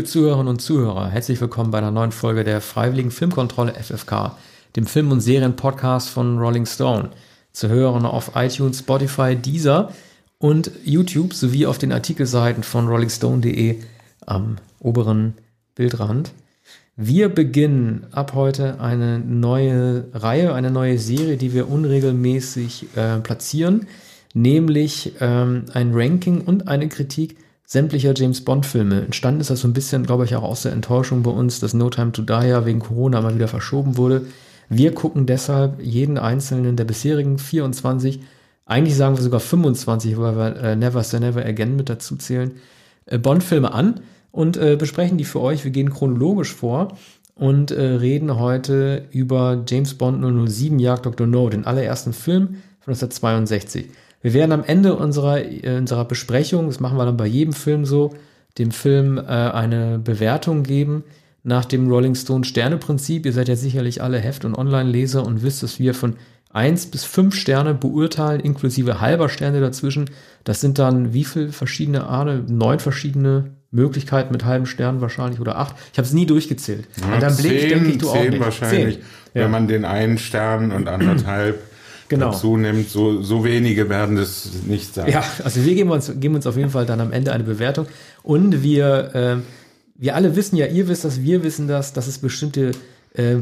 Liebe Zuhörerinnen und Zuhörer, herzlich willkommen bei einer neuen Folge der Freiwilligen Filmkontrolle FFK, dem Film- und Serienpodcast von Rolling Stone. Zu hören auf iTunes, Spotify, Deezer und YouTube sowie auf den Artikelseiten von rollingstone.de am oberen Bildrand. Wir beginnen ab heute eine neue Reihe, eine neue Serie, die wir unregelmäßig äh, platzieren, nämlich ähm, ein Ranking und eine Kritik sämtlicher James Bond-Filme. Entstanden ist das so ein bisschen, glaube ich, auch aus der Enttäuschung bei uns, dass No Time to Die ja wegen Corona mal wieder verschoben wurde. Wir gucken deshalb jeden einzelnen der bisherigen 24, eigentlich sagen wir sogar 25, weil wir äh, Never Say Never Again mit dazu zählen, äh, Bond-Filme an und äh, besprechen die für euch. Wir gehen chronologisch vor und äh, reden heute über James Bond 007 Jagd Dr. No, den allerersten Film von 1962. Wir werden am Ende unserer, äh, unserer Besprechung, das machen wir dann bei jedem Film so, dem Film äh, eine Bewertung geben nach dem Rolling Stone Sterne-Prinzip. Ihr seid ja sicherlich alle Heft- und Online-Leser und wisst, dass wir von 1 bis 5 Sterne beurteilen, inklusive halber Sterne dazwischen. Das sind dann wie viele verschiedene Arne? Neun verschiedene Möglichkeiten mit halben Sternen wahrscheinlich oder acht. Ich habe es nie durchgezählt. Ja, und dann Blick denke ich, du auch nicht. wahrscheinlich, zehn. wenn ja. man den einen Stern und anderthalb genau. dazu nimmt. So, so wenige werden das nicht sein. Ja, also wir geben uns, geben uns auf jeden Fall dann am Ende eine Bewertung. Und wir, äh, wir alle wissen ja, ihr wisst das, wir wissen das, dass es bestimmte äh,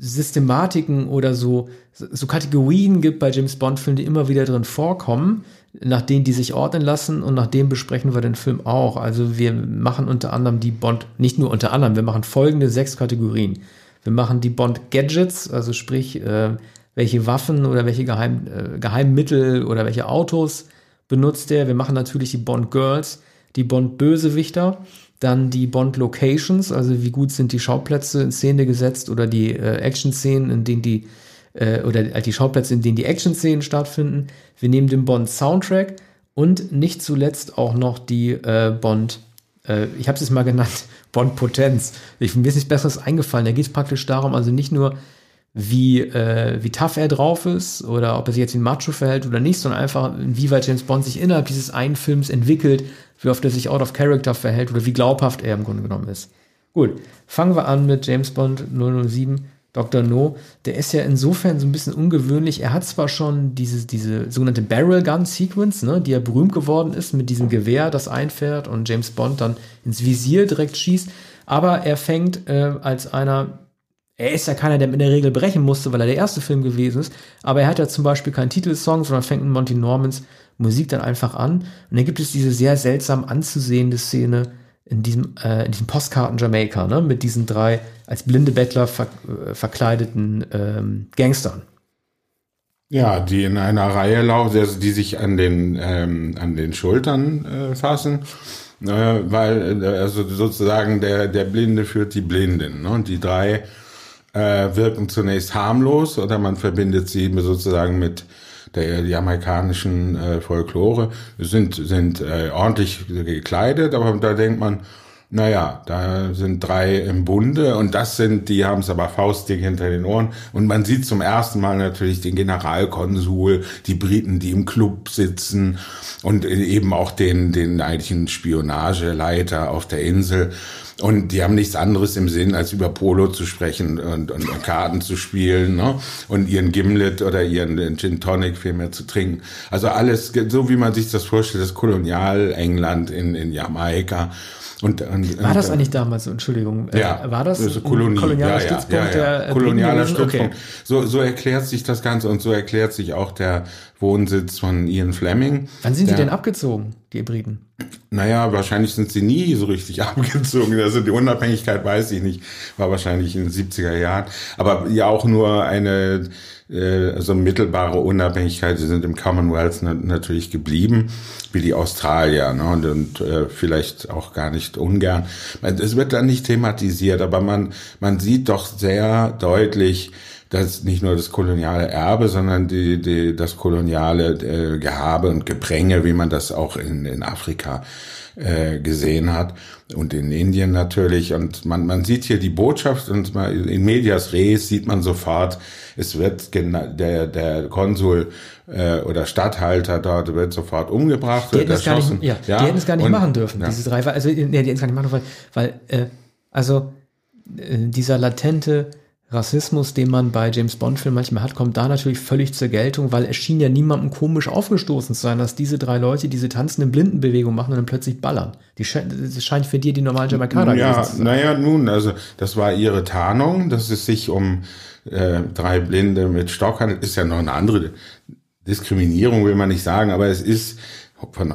Systematiken oder so, so Kategorien gibt bei James Bond-Filmen, die immer wieder drin vorkommen, nach denen die sich ordnen lassen und nach denen besprechen wir den Film auch. Also wir machen unter anderem die Bond, nicht nur unter anderem, wir machen folgende sechs Kategorien. Wir machen die Bond Gadgets, also sprich äh, welche Waffen oder welche Geheim, äh, Geheimmittel oder welche Autos benutzt er. Wir machen natürlich die Bond Girls, die Bond Bösewichter, dann die Bond Locations, also wie gut sind die Schauplätze in Szene gesetzt oder die äh, Action-Szenen, in denen die äh, oder die Schauplätze, in denen die Action-Szenen stattfinden. Wir nehmen den Bond Soundtrack und nicht zuletzt auch noch die äh, Bond, äh, ich habe es jetzt mal genannt, Bond Potenz. Ich, mir ist nichts Besseres eingefallen. Da geht es praktisch darum, also nicht nur wie, äh, wie tough er drauf ist oder ob er sich jetzt in Macho verhält oder nicht, sondern einfach, inwieweit James Bond sich innerhalb dieses einen Films entwickelt, wie oft er sich out of character verhält oder wie glaubhaft er im Grunde genommen ist. Gut, fangen wir an mit James Bond 007, Dr. No. Der ist ja insofern so ein bisschen ungewöhnlich. Er hat zwar schon diese, diese sogenannte Barrel Gun Sequence, ne, die ja berühmt geworden ist, mit diesem Gewehr, das einfährt und James Bond dann ins Visier direkt schießt, aber er fängt äh, als einer er ist ja keiner, der in der Regel brechen musste, weil er der erste Film gewesen ist. Aber er hat ja zum Beispiel keinen Titelsong, sondern fängt mit Monty Normans Musik dann einfach an. Und dann gibt es diese sehr seltsam anzusehende Szene in diesem, äh, in diesem Postkarten Jamaika, ne, mit diesen drei als blinde Bettler ver äh, verkleideten ähm, Gangstern. Ja, die in einer Reihe laufen, die sich an den, ähm, an den Schultern äh, fassen. Äh, weil, äh, also sozusagen der, der Blinde führt die Blinden. Ne? Und die drei äh, wirken zunächst harmlos oder man verbindet sie sozusagen mit der jamaikanischen äh, Folklore, sind, sind äh, ordentlich gekleidet, aber da denkt man, naja, da sind drei im Bunde und das sind, die haben es aber faustdick hinter den Ohren. Und man sieht zum ersten Mal natürlich den Generalkonsul, die Briten, die im Club sitzen und eben auch den, den eigentlichen Spionageleiter auf der Insel. Und die haben nichts anderes im Sinn, als über Polo zu sprechen und, und, und Karten zu spielen ne? und ihren Gimlet oder ihren Gin Tonic vielmehr zu trinken. Also alles, so wie man sich das vorstellt, das Kolonial-England in, in Jamaika. Und, und, war das eigentlich damals Entschuldigung, äh, ja, war das, das Kolonie, kolonialer ja, Stützpunkt ja, ja, der äh, Kolonialer Stützpunkt. Okay. So, so erklärt sich das Ganze und so erklärt sich auch der Wohnsitz von Ian Fleming. Wann sind der, sie denn abgezogen, die Briten? Naja, wahrscheinlich sind sie nie so richtig abgezogen. Also die Unabhängigkeit weiß ich nicht, war wahrscheinlich in den 70er Jahren. Aber ja auch nur eine äh, also mittelbare Unabhängigkeit. Sie sind im Commonwealth natürlich geblieben, wie die Australier, ne? und, und äh, vielleicht auch gar nicht ungern. Es wird dann nicht thematisiert, aber man, man sieht doch sehr deutlich, das nicht nur das koloniale Erbe, sondern die, die, das koloniale äh, Gehabe und Gepränge, wie man das auch in, in Afrika äh, gesehen hat und in Indien natürlich. Und man, man sieht hier die Botschaft und in Medias Res sieht man sofort, es wird der, der Konsul äh, oder Statthalter dort wird sofort umgebracht. Die hätten es gar nicht, ja, ja, die hätten es gar nicht und, machen dürfen, ja. diese drei. Also, nee, die hätten es gar nicht machen dürfen, weil, weil äh, also äh, dieser latente Rassismus, den man bei James Bond-Filmen manchmal hat, kommt da natürlich völlig zur Geltung, weil es schien ja niemandem komisch aufgestoßen zu sein, dass diese drei Leute diese tanzende Blindenbewegung machen und dann plötzlich ballern. Die das scheint für dir die normalen Jamaikaner ja, zu sein. Naja, nun, also das war ihre Tarnung, dass es sich um äh, drei Blinde mit Stock handelt, ist ja noch eine andere Diskriminierung, will man nicht sagen, aber es ist von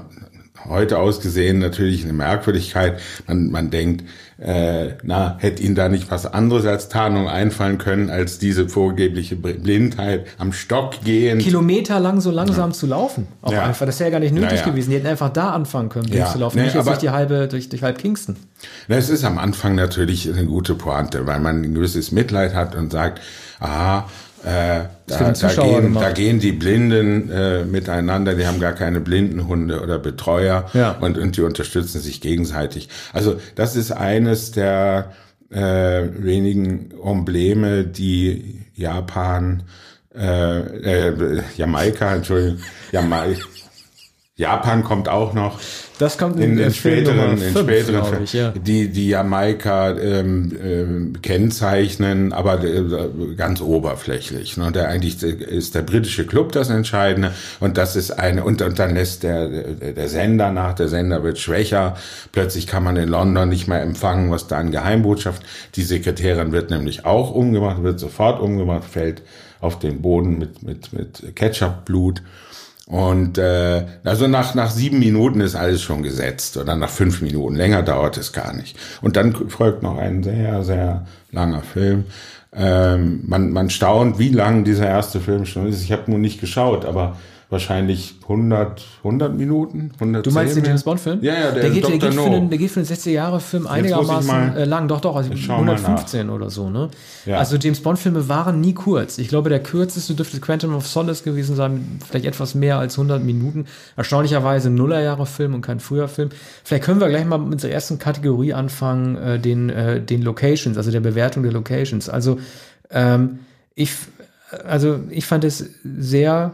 heute aus gesehen natürlich eine Merkwürdigkeit. Man, man denkt, äh, na, hätte Ihnen da nicht was anderes als Tarnung einfallen können, als diese vorgebliche Blindheit am Stock gehen. Kilometer lang so langsam ja. zu laufen. Auch ja. einfach. Das wäre ja gar nicht nötig ja. gewesen. Die hätten einfach da anfangen können, blind zu laufen. Nee, nicht jetzt durch die halbe, durch, durch halb Kingston. Na, es ist am Anfang natürlich eine gute Pointe, weil man ein gewisses Mitleid hat und sagt, aha, äh, da, da, gehen, da gehen die Blinden äh, miteinander, die haben gar keine Blindenhunde oder Betreuer ja. und, und die unterstützen sich gegenseitig. Also das ist eines der äh, wenigen Embleme, die Japan, äh, äh, Jamaika, Entschuldigung, Jamaika, Japan kommt auch noch. Das kommt in, in, in späteren, in späteren ich, ja. die die Jamaika ähm, ähm, kennzeichnen, aber äh, ganz oberflächlich. Ne? Der eigentlich ist der britische Club das Entscheidende und das ist eine und, und dann lässt der der Sender nach, der Sender wird schwächer. Plötzlich kann man in London nicht mehr empfangen, was da an Geheimbotschaft. Die Sekretärin wird nämlich auch umgebracht, wird sofort umgebracht, fällt auf den Boden mit mit mit Ketchupblut. Und äh, also nach, nach sieben Minuten ist alles schon gesetzt oder nach fünf Minuten. Länger dauert es gar nicht. Und dann folgt noch ein sehr, sehr langer Film. Ähm, man, man staunt, wie lang dieser erste Film schon ist. Ich habe nur nicht geschaut, aber wahrscheinlich 100, 100 Minuten, 110 Du meinst den James Bond Film? Ja, ja, der, der, geht, der, geht, für einen, der geht für einen 60 Jahre Film einigermaßen mal, äh, lang, doch, doch, also 115 oder so, ne? Ja. Also James Bond Filme waren nie kurz. Ich glaube, der kürzeste dürfte Quantum of Solace gewesen sein, vielleicht etwas mehr als 100 Minuten. Erstaunlicherweise ein Nullerjahre Film und kein früher Film. Vielleicht können wir gleich mal mit unserer ersten Kategorie anfangen, äh, den, äh, den Locations, also der Bewertung der Locations. Also, ähm, ich, also ich fand es sehr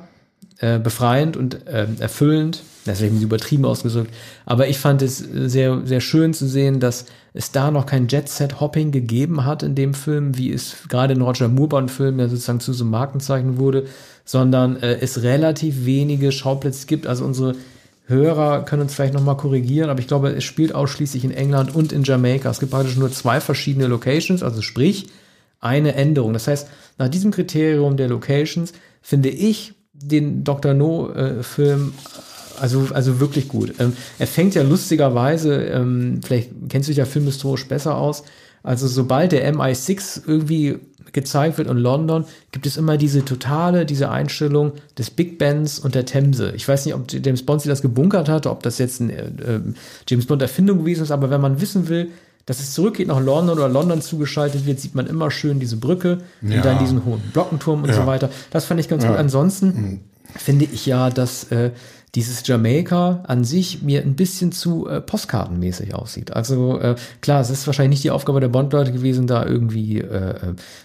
äh, befreiend und äh, erfüllend. Das ist eben übertrieben ausgedrückt. Aber ich fand es sehr, sehr schön zu sehen, dass es da noch kein Jet-Set-Hopping gegeben hat in dem Film, wie es gerade in Roger Moore-Bond-Film ja sozusagen zu so einem Markenzeichen wurde, sondern äh, es relativ wenige Schauplätze gibt. Also unsere Hörer können uns vielleicht nochmal korrigieren, aber ich glaube, es spielt ausschließlich in England und in Jamaika. Es gibt praktisch nur zwei verschiedene Locations, also sprich eine Änderung. Das heißt, nach diesem Kriterium der Locations finde ich den Dr. No-Film äh, also, also wirklich gut. Ähm, er fängt ja lustigerweise, ähm, vielleicht kennst du dich ja filmhistorisch besser aus, also sobald der MI6 irgendwie gezeigt wird in London, gibt es immer diese totale, diese Einstellung des Big Bands und der Themse. Ich weiß nicht, ob James Bond sich das gebunkert hat, ob das jetzt eine äh, James Bond Erfindung gewesen ist, aber wenn man wissen will, dass es zurückgeht nach London oder London zugeschaltet wird, sieht man immer schön diese Brücke ja. und dann diesen hohen Glockenturm und ja. so weiter. Das fand ich ganz ja. gut. Ansonsten mhm. finde ich ja, dass äh, dieses Jamaika an sich mir ein bisschen zu äh, postkartenmäßig aussieht. Also äh, klar, es ist wahrscheinlich nicht die Aufgabe der Bond-Leute gewesen, da irgendwie äh, äh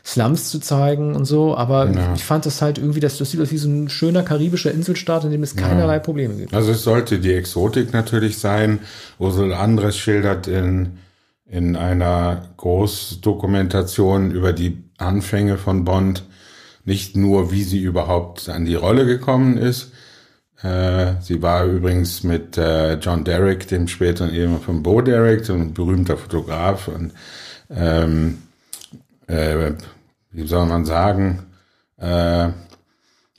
Slums zu zeigen und so, aber ja. ich fand das halt irgendwie, das, das sieht aus wie so ein schöner karibischer Inselstaat, in dem es keinerlei ja. Probleme gibt. Also es sollte die Exotik natürlich sein. Ursula Andres schildert in in einer Großdokumentation über die Anfänge von Bond nicht nur, wie sie überhaupt an die Rolle gekommen ist. Äh, sie war übrigens mit äh, John Derrick, dem späteren Ehemann von Bo Derrick, ein berühmter Fotograf und ähm, äh, wie soll man sagen, äh,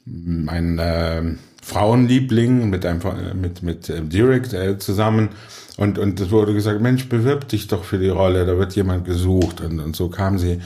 ein äh, Frauenliebling mit einem mit mit äh, Derrick zusammen und, und es wurde gesagt, Mensch, bewirb dich doch für die Rolle, da wird jemand gesucht. Und, und so kam sie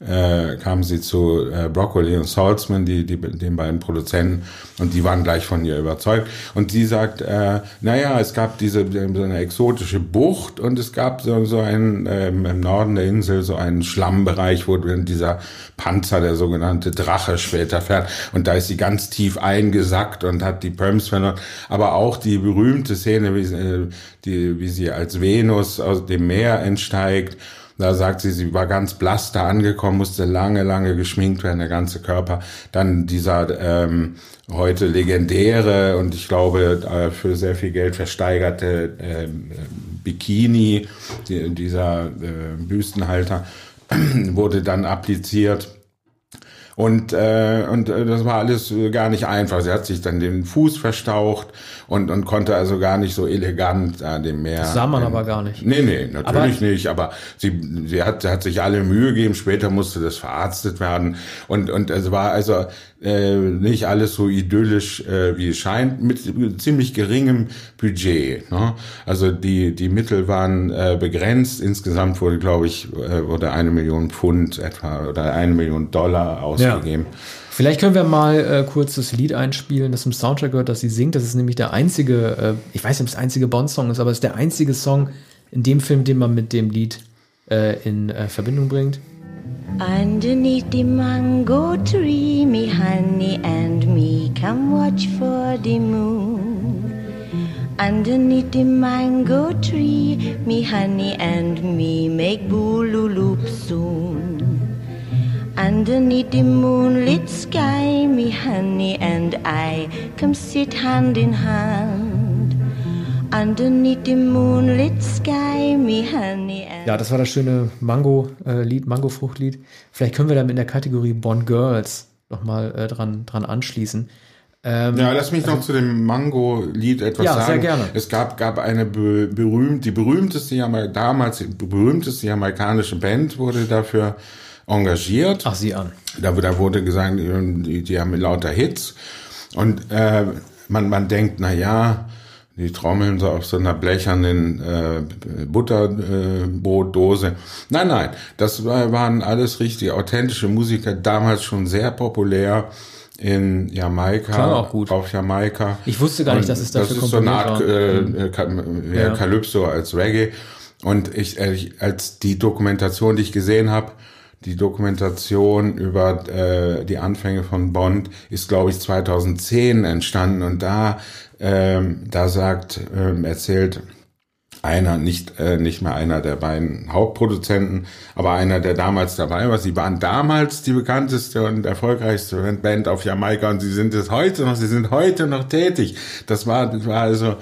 äh, kamen sie zu äh, Broccoli und Salzman, die, die, den beiden Produzenten, und die waren gleich von ihr überzeugt. Und sie sagt, äh, naja, es gab diese so eine exotische Bucht und es gab so, so einen ähm, im Norden der Insel so einen Schlammbereich, wo dieser Panzer, der sogenannte Drache, später fährt. Und da ist sie ganz tief eingesackt und hat die Perms verloren. Aber auch die berühmte Szene, wie, äh, die, wie sie als Venus aus dem Meer entsteigt da sagt sie, sie war ganz blass da angekommen, musste lange, lange geschminkt werden, der ganze Körper. Dann dieser ähm, heute legendäre und ich glaube äh, für sehr viel Geld versteigerte äh, Bikini, die, dieser äh, Büstenhalter, wurde dann appliziert und, äh, und äh, das war alles gar nicht einfach. Sie hat sich dann den Fuß verstaucht und, und konnte also gar nicht so elegant äh, dem Meer. Das sah man aber gar nicht. Nee, nee, natürlich aber nicht. Aber sie, sie hat, hat sich alle Mühe gegeben. Später musste das verarztet werden. Und, und es war also äh, nicht alles so idyllisch, äh, wie es scheint, mit ziemlich geringem Budget. Ne? Also die, die Mittel waren äh, begrenzt. Insgesamt wurde, glaube ich, äh, wurde eine Million Pfund etwa oder eine Million Dollar ausgegeben. Ja. Vielleicht können wir mal äh, kurz das Lied einspielen, das im Soundtrack gehört, das sie singt. Das ist nämlich der einzige, äh, ich weiß nicht, ob es der einzige Bond-Song ist, aber es ist der einzige Song in dem Film, den man mit dem Lied äh, in äh, Verbindung bringt. Underneath the mango tree, me honey and me come watch for the moon. Underneath the mango tree, me honey and me make boolooloop soon. Underneath the moonlit sky, me honey and I come sit hand in hand. Underneath the moonlit sky, me honey and Ja, das war das schöne Mango-Lied, Mango-Fruchtlied. Vielleicht können wir dann in der Kategorie Bond Girls nochmal äh, dran, dran anschließen. Ähm, ja, lass mich noch also, zu dem Mango-Lied etwas ja, sagen. Ja, sehr gerne. Es gab, gab eine be berühmt, die berühmteste, damals die berühmteste jamaikanische Band wurde dafür engagiert. Ach, sie an. Da, da wurde gesagt, die, die haben lauter Hits. Und äh, man, man denkt, na ja, die trommeln so auf so einer blechernen äh, Butterbrotdose. Äh, nein, nein, das waren alles richtig authentische Musiker, damals schon sehr populär in Jamaika, Klar auch gut. auf Jamaika. Ich wusste gar nicht, dass es dafür Das ist so eine Art äh, äh, ja. Calypso als Reggae. Und ich, als die Dokumentation, die ich gesehen habe, die Dokumentation über äh, die Anfänge von Bond ist, glaube ich, 2010 entstanden und da, ähm, da sagt, ähm, erzählt einer, nicht, äh, nicht mehr einer der beiden Hauptproduzenten, aber einer, der damals dabei war. Sie waren damals die bekannteste und erfolgreichste Band auf Jamaika und sie sind es heute noch, sie sind heute noch tätig. Das war, das war also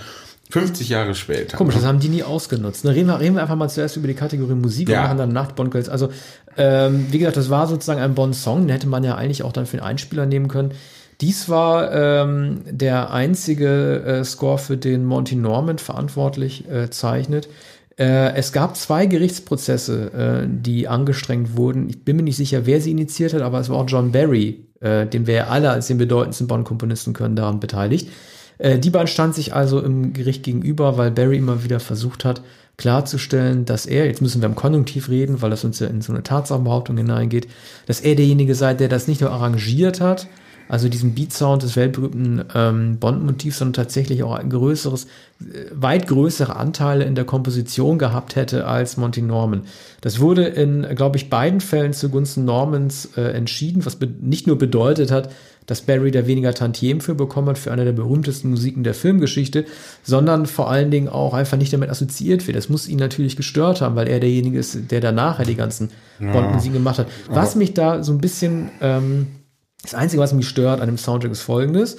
50 Jahre später. Komisch, das haben die nie ausgenutzt. Ne, reden, wir, reden wir einfach mal zuerst über die Kategorie Musik ja. und machen dann nach Bond Girls. Also, ähm, wie gesagt, das war sozusagen ein Bond-Song, den hätte man ja eigentlich auch dann für den Einspieler nehmen können. Dies war ähm, der einzige äh, Score, für den Monty Norman verantwortlich äh, zeichnet. Äh, es gab zwei Gerichtsprozesse, äh, die angestrengt wurden. Ich bin mir nicht sicher, wer sie initiiert hat, aber es war auch John Barry, äh, den wir ja alle als den bedeutendsten Bond-Komponisten können, daran beteiligt. Die beiden stand sich also im Gericht gegenüber, weil Barry immer wieder versucht hat, klarzustellen, dass er, jetzt müssen wir im Konjunktiv reden, weil das uns ja in so eine Tatsachenbehauptung hineingeht, dass er derjenige sei, der das nicht nur arrangiert hat, also diesen Beat-Sound des weltberühmten ähm, Bond-Motivs, sondern tatsächlich auch ein größeres, äh, weit größere Anteile in der Komposition gehabt hätte als Monty Norman. Das wurde in, glaube ich, beiden Fällen zugunsten Normans äh, entschieden, was nicht nur bedeutet hat, dass Barry da weniger Tantiem für bekommen hat, für eine der berühmtesten Musiken der Filmgeschichte, sondern vor allen Dingen auch einfach nicht damit assoziiert wird. Das muss ihn natürlich gestört haben, weil er derjenige ist, der danach die ganzen ja. Bond-Musiken gemacht hat. Was mich da so ein bisschen, ähm, das Einzige, was mich stört an dem Soundtrack ist folgendes.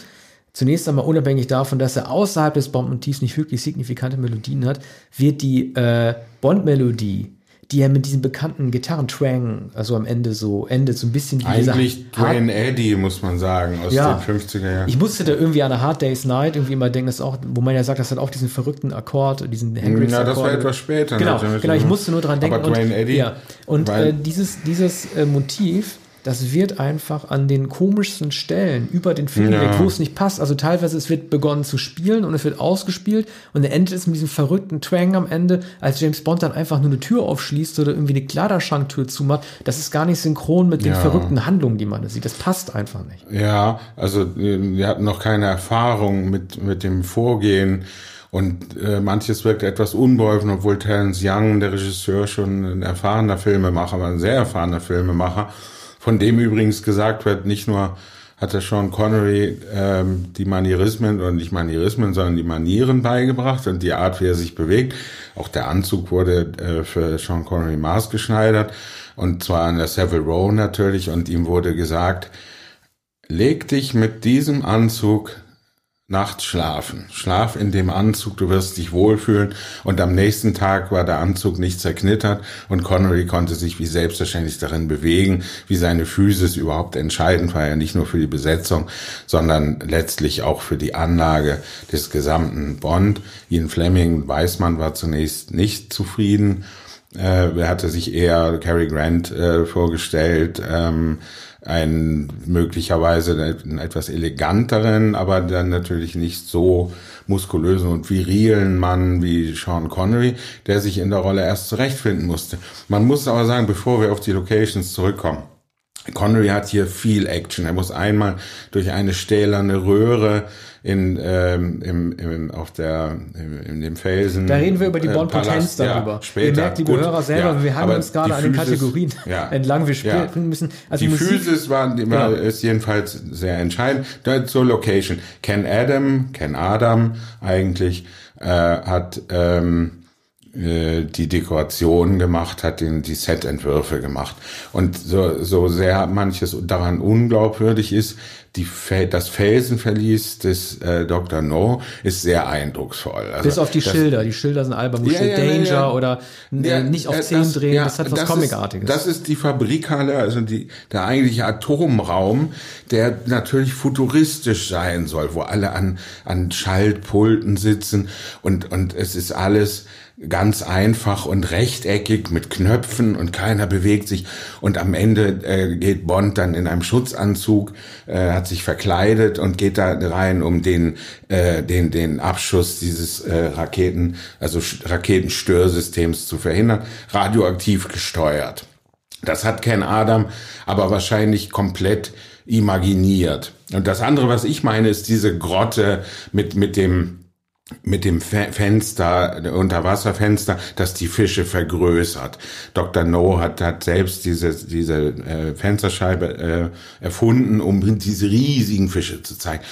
Zunächst einmal unabhängig davon, dass er außerhalb des Bond-Motivs nicht wirklich signifikante Melodien hat, wird die äh, Bond-Melodie die ja mit diesem bekannten Gitarrentwang, also am Ende so endet, so ein bisschen wie Eigentlich Dwayne Eddy, muss man sagen, aus ja, den 50er Jahren. Ich musste da irgendwie an A Hard Day's Night irgendwie immer denken, dass auch, wo man ja sagt, das hat auch diesen verrückten Akkord, diesen Hendrix Ja, das war etwas später. Genau, genau, ich musste nur dran denken. Aber Dwayne und, Eddy. Ja, und äh, dieses, dieses äh, Motiv, das wird einfach an den komischsten Stellen über den Film Ja. wo es nicht passt. Also teilweise es wird begonnen zu spielen und es wird ausgespielt und dann endet es mit diesem verrückten Twang am Ende, als James Bond dann einfach nur eine Tür aufschließt oder irgendwie eine Kleiderschranktür zumacht. Das ist gar nicht synchron mit den Ja. verrückten Handlungen, die man da sieht. Das passt einfach nicht. Ja, also äh, wir hatten noch keine Erfahrung mit, mit dem Vorgehen und äh, manches wirkt etwas unbeholfen, obwohl Terence Young, der Regisseur, schon ein erfahrener Filmemacher, aber ein sehr erfahrener Filmemacher, von dem übrigens gesagt wird, nicht nur hat der Sean Connery ähm, die Manierismen oder nicht Manierismen, sondern die Manieren beigebracht und die Art, wie er sich bewegt. Auch der Anzug wurde äh, für Sean Connery maßgeschneidert und zwar an der Savile Row natürlich und ihm wurde gesagt, leg dich mit diesem Anzug nachts schlafen. Schlaf in dem Anzug, du wirst dich wohlfühlen. Und am nächsten Tag war der Anzug nicht zerknittert und Connery konnte sich wie selbstverständlich darin bewegen, wie seine Physis überhaupt entscheidend war, ja nicht nur für die Besetzung, sondern letztlich auch für die Anlage des gesamten Bond. Ian Fleming, weiß man, war zunächst nicht zufrieden. Äh, er hatte sich eher Cary Grant äh, vorgestellt, ähm, einen möglicherweise einen etwas eleganteren, aber dann natürlich nicht so muskulösen und virilen Mann wie Sean Connery, der sich in der Rolle erst zurechtfinden musste. Man muss aber sagen, bevor wir auf die Locations zurückkommen, Connery hat hier viel Action. Er muss einmal durch eine stählerne Röhre in, ähm, im, im, auf der, im, in dem Felsen. Da reden wir über die äh, Bond-Potenz Palast, ja, darüber. später. Ihr merkt, liebe Gut, Hörer selber, ja, wir aber uns gerade an den Kategorien ja, entlang. Wir ja. spielen müssen. Also die Musik, Physis war, die war Genau. ist jedenfalls sehr entscheidend. Da zur Location. Ken Adam, Ken Adam eigentlich, äh, hat ähm, äh, die Dekoration gemacht, hat den, die Setentwürfe gemacht. Und so, so sehr manches daran unglaubwürdig ist, die, das Felsenverlies des äh, Dr. No ist sehr eindrucksvoll. Also, bis auf die das, Schilder. Die Schilder sind albern, Ja, ja, Danger ja. oder äh, nicht auf äh, 10 drehen. ja, das hat was das Comicartiges. Ist, das ist die Fabrikhalle, also die, der eigentliche Atomraum, der natürlich futuristisch sein soll, wo alle an, an Schaltpulten sitzen und, und es ist alles ganz einfach und rechteckig mit Knöpfen und keiner bewegt sich und am Ende äh, geht Bond dann in einem Schutzanzug, äh, hat sich verkleidet und geht da rein, um den äh, den den Abschuss dieses äh, Raketen also Raketenstöhrsystems zu verhindern, radioaktiv gesteuert. Das hat Ken Adam aber wahrscheinlich komplett imaginiert. Und das andere, was ich meine, ist diese Grotte mit mit dem mit dem Fe Fenster, Unterwasserfenster, das die Fische vergrößert. Dr. No hat, hat selbst diese, diese äh, Fensterscheibe äh, erfunden, um diese riesigen Fische zu zeigen.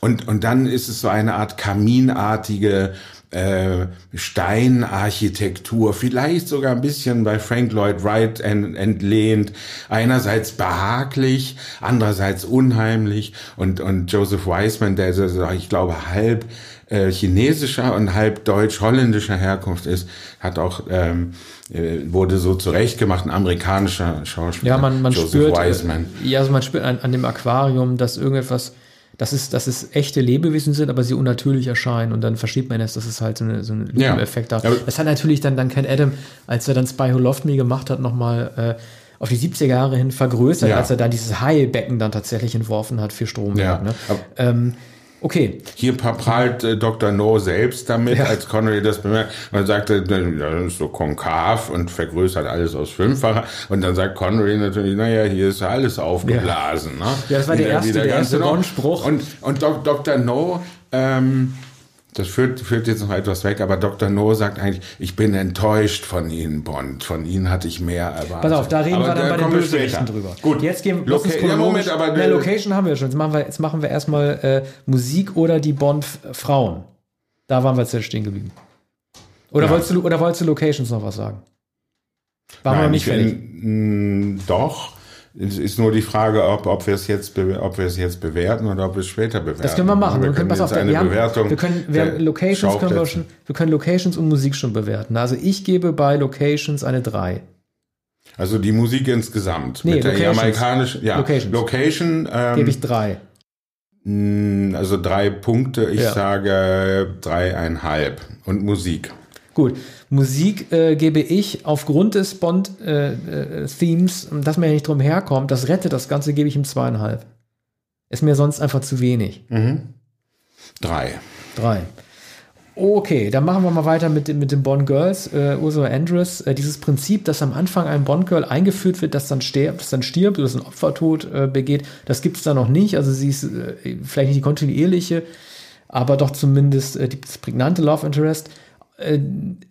Und, und dann ist es so eine Art kaminartige äh, Steinarchitektur, vielleicht sogar ein bisschen bei Frank Lloyd Wright ent, entlehnt. Einerseits behaglich, andererseits unheimlich. Und, und Joseph Wiseman, der so, ich glaube, halb äh, chinesischer und halb deutsch-holländischer Herkunft ist, hat auch ähm, äh, wurde so zurechtgemacht, ein amerikanischer Schauspieler. ja, man, man Joseph spürt, Wiseman. äh, ja, also man spürt an, an dem Aquarium, dass irgendetwas, dass es, dass es echte Lebewesen sind, aber sie unnatürlich erscheinen und dann versteht man es, dass es halt so, eine, so einen Ja. Hat. Aber- Das hat natürlich dann, dann Ken Adam, als er dann Spy Who Loved Me gemacht hat, nochmal äh, auf die 70er Jahre hin vergrößert, Ja. als er dann dieses Heilbecken dann tatsächlich entworfen hat für Stromwerk. Ja. Ne? Ähm, okay, Hier prahlt äh, Dr. No selbst damit, Ja. als Connery das bemerkt. Man sagte, das ist so konkav und vergrößert alles aus Fünffacher. Und dann sagt Connery natürlich, naja, hier ist alles aufgeblasen. Ne? Ja, das war der erste- der ganze erste. Bond-Spruch. Und, und Doc, Dr. No, ähm, das führt, führt jetzt noch etwas weg, aber Dr. No sagt eigentlich, ich bin enttäuscht von Ihnen, Bond. Von Ihnen hatte ich mehr erwartet. pass auf, da reden aber wir dann da bei den wir Bösewichten drüber. Gut, jetzt gehen Loca uns ja, Moment, aber Na, Location haben wir schon. Jetzt machen wir, jetzt machen wir erstmal äh, Musik oder die Bond-Frauen. Da waren wir jetzt stehen geblieben. Oder, Ja. wolltest du, oder wolltest du Locations noch was sagen? Waren wir noch nicht ich fertig? bin, mh, doch. Es ist nur die Frage, ob, ob wir es jetzt, ob wir es jetzt bewerten oder ob wir es später bewerten. Das können wir machen. Wir, können, pass auf, eine wir, haben, Bewertung wir können, wir der haben Locations können wir schon, wir können Locations und Musik schon bewerten. Also ich gebe bei Locations eine 3. Also die Musik insgesamt. Nee, mit der Locations. jamaikanischen, ja, Locations. Location, ähm, Gebe ich 3. mh, also drei Punkte. Ich Ja. sage dreieinhalb. Und Musik. Gut, Musik äh, gebe ich aufgrund des Bond-Themes, äh, äh, dass man ja nicht drum herkommt, das rettet das Ganze, gebe ich ihm zweieinhalb. Ist mir sonst einfach zu wenig. Drei. Drei. Okay, dann machen wir mal weiter mit, den- mit den Bond Girls. Äh, Ursula Andress, äh, dieses Prinzip, dass am Anfang ein Bond Girl eingeführt wird, das dann stirbt, das dann stirbt oder das ein Opfertod äh, begeht, das gibt es da noch nicht. Also sie ist äh, vielleicht nicht die kontinuierliche, aber doch zumindest äh, die das prägnante Love Interest. Äh,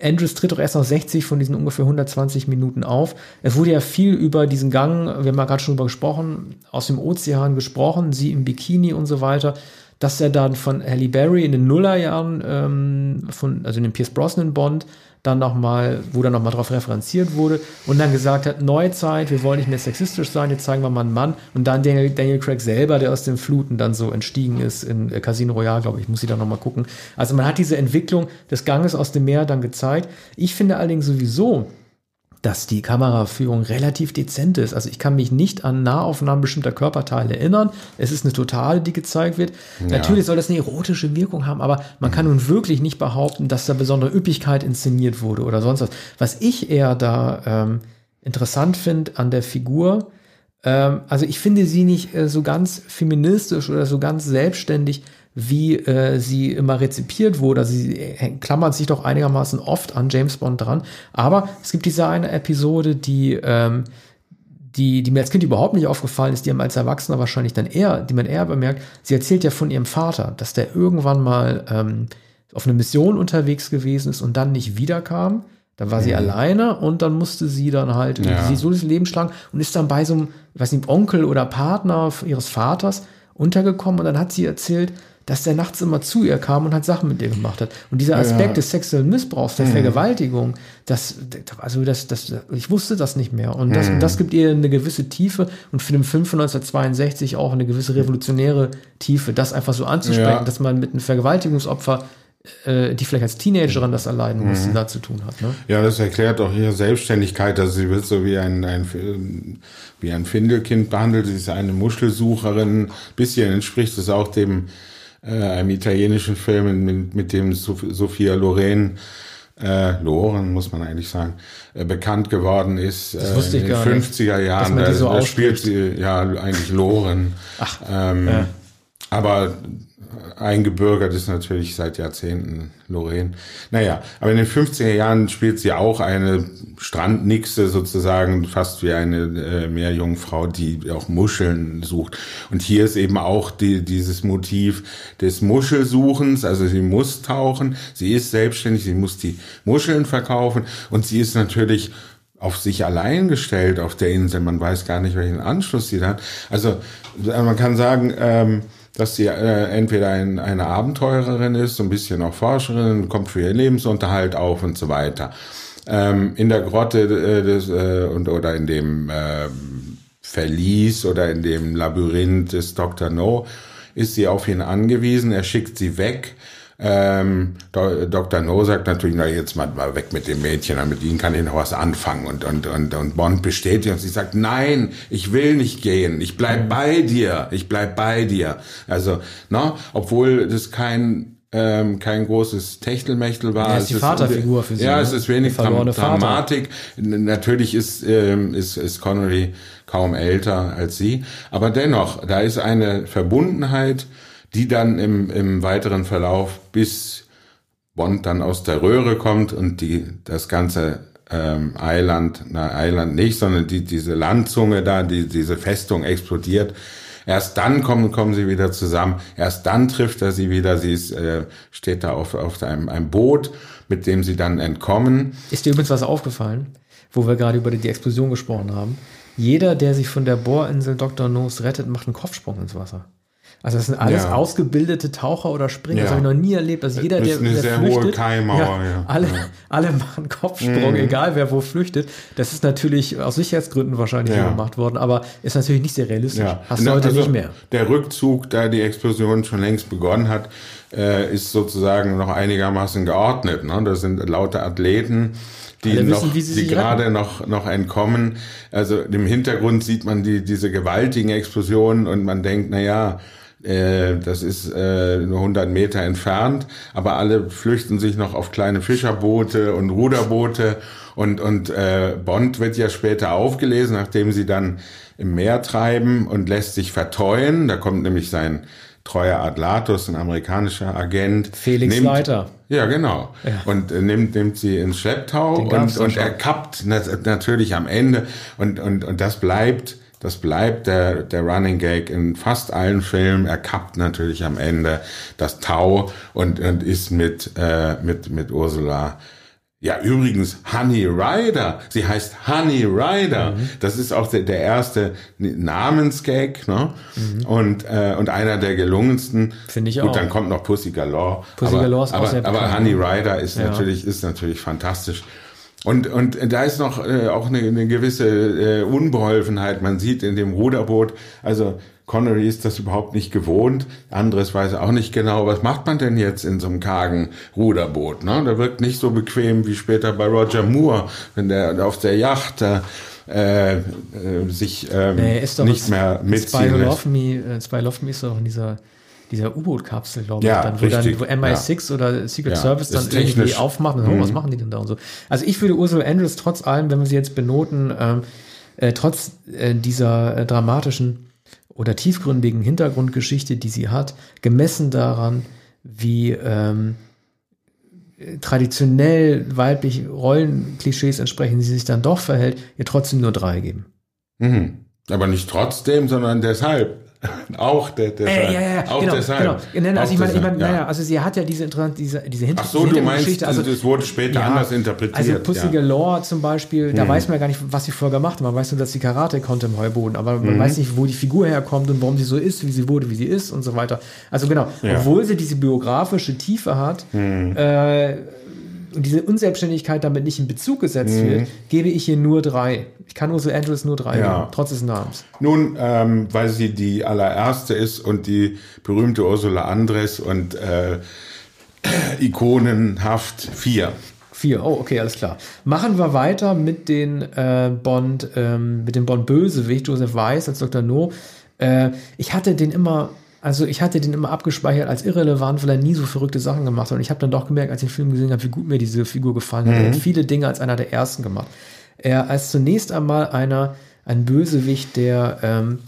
Andrews tritt doch erst nach 60 von diesen ungefähr 120 Minuten auf. Es wurde ja viel über diesen Gang, wir haben ja gerade schon drüber gesprochen, aus dem Ozean gesprochen, sie im Bikini und so weiter, dass er dann von Halle Berry in den Nullerjahren, ähm, von, also in dem Pierce Brosnan Bond, dann nochmal, wo dann nochmal drauf referenziert wurde und dann gesagt hat, Neuzeit, wir wollen nicht mehr sexistisch sein, jetzt zeigen wir mal einen Mann und dann Daniel, Daniel Craig selber, der aus den Fluten dann so entstiegen ist in äh, Casino Royale, glaube ich, muss ich da nochmal gucken. Also man hat diese Entwicklung des Ganges aus dem Meer dann gezeigt. Ich finde allerdings sowieso, dass die Kameraführung relativ dezent ist. Also ich kann mich nicht an Nahaufnahmen bestimmter Körperteile erinnern. Es ist eine totale, die gezeigt wird. Natürlich soll das eine erotische Wirkung haben, aber man kann nun wirklich nicht behaupten, dass da besondere Üppigkeit inszeniert wurde oder sonst was. Was ich eher da ähm, interessant finde an der Figur, ähm, also ich finde sie nicht äh, so ganz feministisch oder so ganz selbstständig, wie äh, sie immer rezipiert wurde. Also sie äh, klammert sich doch einigermaßen oft an James Bond dran. Aber es gibt diese eine Episode, die, ähm, die, die mir als Kind überhaupt nicht aufgefallen ist, die einem als Erwachsener wahrscheinlich dann eher, die man eher bemerkt. Sie erzählt ja von ihrem Vater, dass der irgendwann mal ähm, auf eine Mission unterwegs gewesen ist und dann nicht wiederkam. Dann war sie alleine und dann musste sie dann halt Ja. sie so das Leben schlagen und ist dann bei so einem, ich weiß nicht, Onkel oder Partner ihres Vaters untergekommen und dann hat sie erzählt, dass der nachts immer zu ihr kam und hat Sachen mit ihr gemacht hat. Und dieser Aspekt Ja. Mhm. des sexuellen Missbrauchs, der Vergewaltigung, das, also das, das, ich wusste das nicht mehr. Und das, Mhm. und das gibt ihr eine gewisse Tiefe und für den Film von 1962 auch eine gewisse revolutionäre Tiefe, das einfach so anzusprechen, Ja. dass man mit einem Vergewaltigungsopfer, äh, die vielleicht als Teenagerin das erleiden musste, Mhm. da zu tun hat. Ne? Ja, das erklärt auch ihre Selbstständigkeit. Also sie wird so wie ein, ein, wie ein Findelkind behandelt. Sie ist eine Muschelsucherin. Bisschen entspricht es auch dem äh, einem italienischen Film, mit, mit dem Sophia Loren äh, Loren, muss man eigentlich sagen, äh, bekannt geworden ist äh, in den gar nicht, 50er Jahren. Da, so da spielt sie ja eigentlich Loren. Ach, ähm, ja. Aber eingebürgert ist natürlich seit Jahrzehnten Lorraine. Naja, aber in den 50er Jahren spielt sie auch eine Strandnixe sozusagen, fast wie eine äh, Meerjungfrau, die auch Muscheln sucht. Und hier ist eben auch die, dieses Motiv des Muschelsuchens, also sie muss tauchen, sie ist selbstständig, sie muss die Muscheln verkaufen und sie ist natürlich auf sich allein gestellt auf der Insel. Man weiß gar nicht, welchen Anschluss sie da hat. Also man kann sagen, ähm, dass sie äh, entweder ein, eine Abenteurerin ist, so ein bisschen auch Forscherin, kommt für ihr Lebensunterhalt auf und so weiter. Ähm, in der Grotte äh, des, äh, und, oder in dem äh, Verlies oder in dem Labyrinth des Dr. No ist sie auf ihn angewiesen. Er schickt sie weg. Ähm, Do Dr. No sagt natürlich, na jetzt mal, mal weg mit dem Mädchen, mit ihnen kann ich noch was anfangen. Und, und, und, und Bond bestätigt und sie sagt, nein, ich will nicht gehen, ich bleib bei dir, ich bleib bei dir. Also, na, obwohl das kein ähm, kein großes Techtelmechtel war. Er ist Es die Vaterfigur für sie, Ja, ne? es ist wenig Dram Vater. Dramatik. N- Natürlich ist, ähm, ist, ist Connery kaum älter als sie. Aber dennoch, da ist eine Verbundenheit, die dann im, im weiteren Verlauf bis Bond dann aus der Röhre kommt und die das ganze ähm, Eiland, na Eiland nicht, sondern die, diese Landzunge da, die, diese Festung explodiert. Erst dann kommen, kommen sie wieder zusammen. Erst dann trifft er sie wieder. Sie ist, äh, steht da auf, auf einem, einem Boot, mit dem sie dann entkommen. Ist dir übrigens was aufgefallen, wo wir gerade über die, die Explosion gesprochen haben? Jeder, der sich von der Bohrinsel Dr. Noos rettet, macht einen Kopfsprung ins Wasser. Also das sind alles Ja. ausgebildete Taucher oder Springer. Das Ja. habe ich noch nie erlebt. Also jeder, Das der, ist eine der sehr flüchtet, hohe Keimauer, ja. alle, Ja. alle machen Kopfsprung, egal wer wo flüchtet. Das ist natürlich aus Sicherheitsgründen wahrscheinlich so gemacht worden, aber ist natürlich nicht sehr realistisch. Hast du heute also nicht mehr. Der Rückzug, da die Explosion schon längst begonnen hat, äh, ist sozusagen noch einigermaßen geordnet. Ne? Da sind lauter Athleten, die Alle wissen, noch, wie sie die gerade noch noch entkommen. Also im Hintergrund sieht man die diese gewaltigen Explosionen und man denkt, na ja, Äh, das ist äh, nur 100 Meter entfernt, aber alle flüchten sich noch auf kleine Fischerboote und Ruderboote und, und äh, Bond wird ja später aufgelesen, nachdem sie dann im Meer treiben und lässt sich verteuen. Da kommt nämlich sein treuer Adlatus, ein amerikanischer Agent. Felix nimmt, Leiter. Ja, genau. Ja. Und äh, nimmt, nimmt sie ins Schlepptau und, und er kappt na- natürlich am Ende. Und, und, und das bleibt, das bleibt der, der Running Gag in fast allen Filmen. Er kappt natürlich am Ende das Tau und, und ist mit, äh, mit, mit Ursula ja, übrigens, Honey Rider. Sie heißt Honey Rider. Mhm. Das ist auch der, der erste Namensgag, ne? Und, äh, und einer der gelungensten. Mhm. Finde ich Gut, auch. dann kommt noch Pussy Galore. Pussy aber, Galore ist auch aber, sehr aber bekannt, Honey ne? Rider ist Ja. natürlich, ist natürlich fantastisch. Und, und da ist noch äh, auch eine, eine gewisse äh, Unbeholfenheit. Man sieht in dem Ruderboot, also Connery ist das überhaupt nicht gewohnt. Anderes weiß auch nicht genau, was macht man denn jetzt in so einem kargen Ruderboot. Ne? Der wirkt nicht so bequem wie später bei Roger Moore, wenn der auf der Yacht äh, äh, sich ähm, Nee, nicht mehr Spy mitziehen Who lässt. Me, äh, Spy Love Me ist doch in dieser dieser U-Boot-Kapsel, glaube ich, Ja, dann, wo, richtig, dann, wo MI6 oder Secret Ja, Service dann irgendwie technisch- aufmacht und oh, was machen die denn da und so. Also ich würde Ursula Andrews trotz allem, wenn wir sie jetzt benoten, ähm, äh, trotz äh, dieser äh, dramatischen oder tiefgründigen Hintergrundgeschichte, die sie hat, gemessen daran, wie ähm, äh, traditionell weiblich Rollenklischees entsprechend sie sich dann doch verhält, ihr trotzdem nur drei geben. Mhm. Aber nicht trotzdem, sondern deshalb. auch der, deshalb. Äh, ja, ja, auch genau, deshalb. genau. Also Auch ich meine, ich meine, naja, also sie hat ja diese interessante, diese, diese Hinter Ach so, du meinst, Hintergrundgeschichte, also, das wurde später anders interpretiert. Also Pussy ja. Hm. Galore zum Beispiel, da weiß man ja gar nicht, was sie vorher gemacht hat. Man weiß nur, dass sie Karate konnte im Heuboden, aber man Mhm. weiß nicht, wo die Figur herkommt und warum sie so ist, wie sie wurde, wie sie ist und so weiter. Also genau, Ja. Hm. obwohl sie diese biografische Tiefe hat, äh, und diese Unselbstständigkeit damit nicht in Bezug gesetzt wird, gebe ich ihr nur drei. Ich kann Ursula Andrews nur drei Mhm. Ja. geben, trotz des Namens. Nun, ähm, weil sie die allererste ist und die berühmte Ursula Andres und äh, ikonenhaft vier. Vier, oh, okay, alles klar. Machen wir weiter mit den äh, Bond, ähm, mit dem Bond-Bösewicht, Joseph Weiss als Dr. No. Äh, ich hatte den immer, also ich hatte den immer abgespeichert als irrelevant, weil er nie so verrückte Sachen gemacht hat. Und ich habe dann doch gemerkt, als ich den Film gesehen habe, wie gut mir diese Figur gefallen hat. Er hat viele Dinge als einer der ersten gemacht. Er als zunächst einmal einer, ein Bösewicht, der ähm,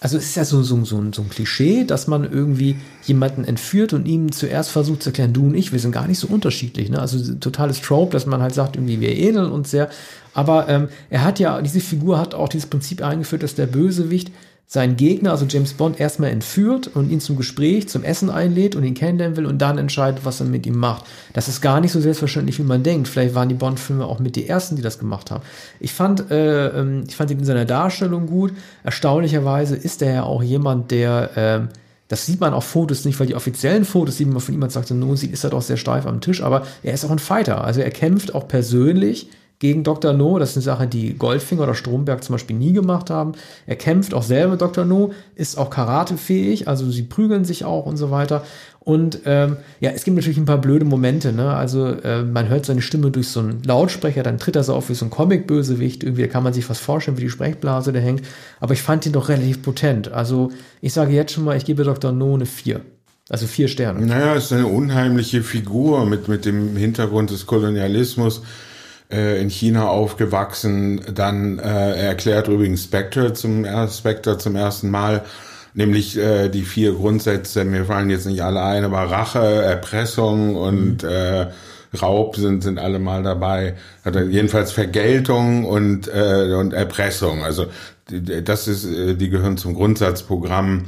also es ist ja so, so, so, ein- so ein Klischee, dass man irgendwie jemanden entführt und ihm zuerst versucht zu erklären, du und ich, wir sind gar nicht so unterschiedlich. Ne? Also totales Trope, dass man halt sagt, irgendwie wir ähneln uns sehr. Aber ähm, er hat ja, diese Figur hat auch dieses Prinzip eingeführt, dass der Bösewicht seinen Gegner, also James Bond, erstmal entführt und ihn zum Gespräch, zum Essen einlädt und ihn kennenlernen will und dann entscheidet, was er mit ihm macht. Das ist gar nicht so selbstverständlich, wie man denkt. Vielleicht waren die Bond-Filme auch mit die ersten, die das gemacht haben. Ich fand, äh, ähm, ich fand ihn in seiner Darstellung gut. Erstaunlicherweise ist er ja auch jemand, der, ähm, das sieht man auf Fotos nicht, weil die offiziellen Fotos, die man von ihm sagt, nun sieht, ist er doch sehr steif am Tisch, aber er ist auch ein Fighter. Also er kämpft auch persönlich gegen Dr. No. Das ist eine Sache, die Goldfinger oder Stromberg zum Beispiel nie gemacht haben. Er kämpft auch selber mit Dr. No, ist auch karatefähig, also sie prügeln sich auch und so weiter. Und ähm, ja, es gibt natürlich ein paar blöde Momente. Ne? Also äh, man hört seine Stimme durch so einen Lautsprecher, dann tritt er so auf wie so ein Comic-Bösewicht. Irgendwie da kann man sich was vorstellen, wie die Sprechblase der hängt. Aber ich fand ihn doch relativ potent. Also ich sage jetzt schon mal, ich gebe Dr. No eine 4. Also vier Sterne. Naja, ist eine unheimliche Figur mit, mit dem Hintergrund des Kolonialismus äh, in China aufgewachsen. Dann äh, er erklärt übrigens Spectre zum, Spectre zum ersten Mal, nämlich äh, die vier Grundsätze, mir fallen jetzt nicht alle ein, aber Rache, Erpressung und äh, Raub sind, sind alle mal dabei. Hat er jedenfalls Vergeltung und, äh, und Erpressung. Also das ist, äh, die gehören zum Grundsatzprogramm.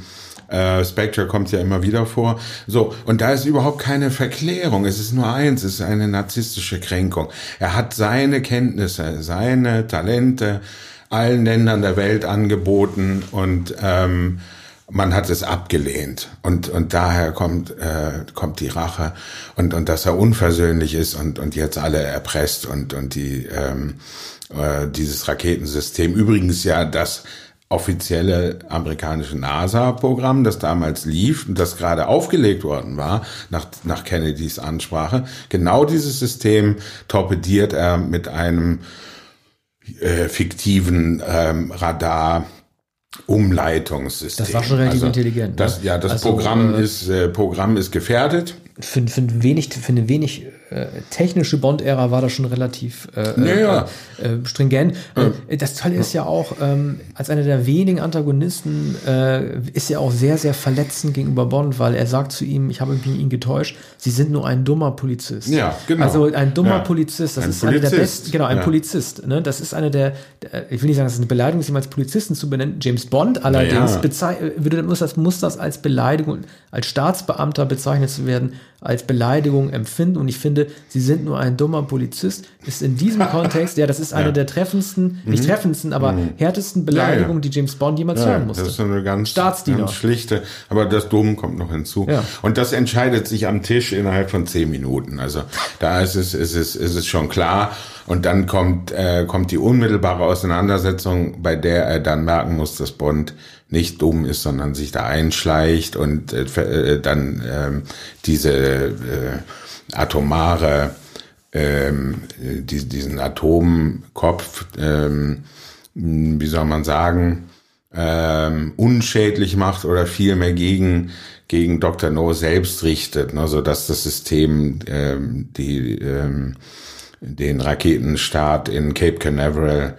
Äh, Spectre kommt ja immer wieder vor. So, und da ist überhaupt keine Verklärung. Es ist nur eins, es ist eine narzisstische Kränkung. Er hat seine Kenntnisse, seine Talente allen Ländern der Welt angeboten und ähm, man hat es abgelehnt und und daher kommt äh, kommt die Rache und und dass er unversöhnlich ist und und jetzt alle erpresst und und die ähm, äh, dieses Raketensystem übrigens ja das offizielle amerikanische NASA-Programm, das damals lief und das gerade aufgelegt worden war nach, nach Kennedys Ansprache. Genau dieses System torpediert er mit einem äh, fiktiven ähm, Radar Umleitungssystem. Das war schon relativ intelligent, Das, ne? Ja, das Also, Programm, äh, ist, äh, Programm ist gefährdet. für, für, ein wenig, für eine wenig äh, technische Bond-Ära war das schon relativ äh, Ja, ja. Äh, äh, stringent. Äh, Das Tolle ist ja auch, ähm, als einer der wenigen Antagonisten äh, ist er auch sehr, sehr verletzend gegenüber Bond, weil er sagt zu ihm, ich habe mich ihn getäuscht, Sie sind nur ein dummer Polizist. Ja, genau. Also ein dummer Ja. Polizist, das Ein ist eine der Polizist. besten, genau, ein Ja. Polizist. Ne? Das ist eine der, der, ich will nicht sagen, das ist eine Beleidigung, sich als Polizisten zu benennen. James Bond allerdings Ja. würde, muss, das, muss das als Beleidigung, als Staatsbeamter bezeichnet zu werden, als Beleidigung empfinden. Und ich finde, sie sind nur ein dummer Polizist, ist in diesem Kontext, ja, das ist eine Ja. Mhm. der treffendsten, nicht treffendsten, aber härtesten Beleidigungen, die James Bond jemals hören musste. Das ist eine ganz, Staatsdiener. ganz schlichte, aber das Dumm kommt noch hinzu. Ja. Und das entscheidet sich am Tisch innerhalb von zehn Minuten. Also da ist es, ist es, ist es schon klar. Und dann kommt, äh, kommt die unmittelbare Auseinandersetzung, bei der er dann merken muss, dass Bond nicht dumm ist, sondern sich da einschleicht und äh, äh, dann ähm, diese äh, atomare ähm, die, diesen Atomkopf, ähm, wie soll man sagen, ähm, unschädlich macht oder vielmehr gegen gegen Dr. No selbst richtet, ne, so dass das System ähm, die ähm, den Raketenstart in Cape Canaveral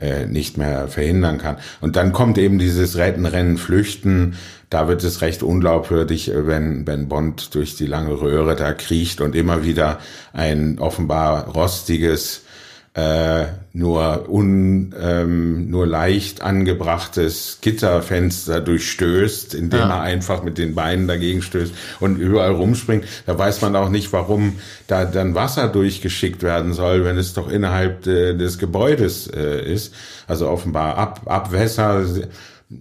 äh, nicht mehr verhindern kann. Und dann kommt eben dieses Retten, Rennen, Flüchten. Da wird es recht unglaubwürdig, äh, wenn, wenn Bond durch die lange Röhre da kriecht und immer wieder ein offenbar rostiges, äh, nur un, ähm, nur leicht angebrachtes Gitterfenster durchstößt, indem Ja. er einfach mit den Beinen dagegen stößt und überall rumspringt. Da weiß man auch nicht, warum da dann Wasser durchgeschickt werden soll, wenn es doch innerhalb äh, des Gebäudes äh, ist. Also offenbar Ab Abwässer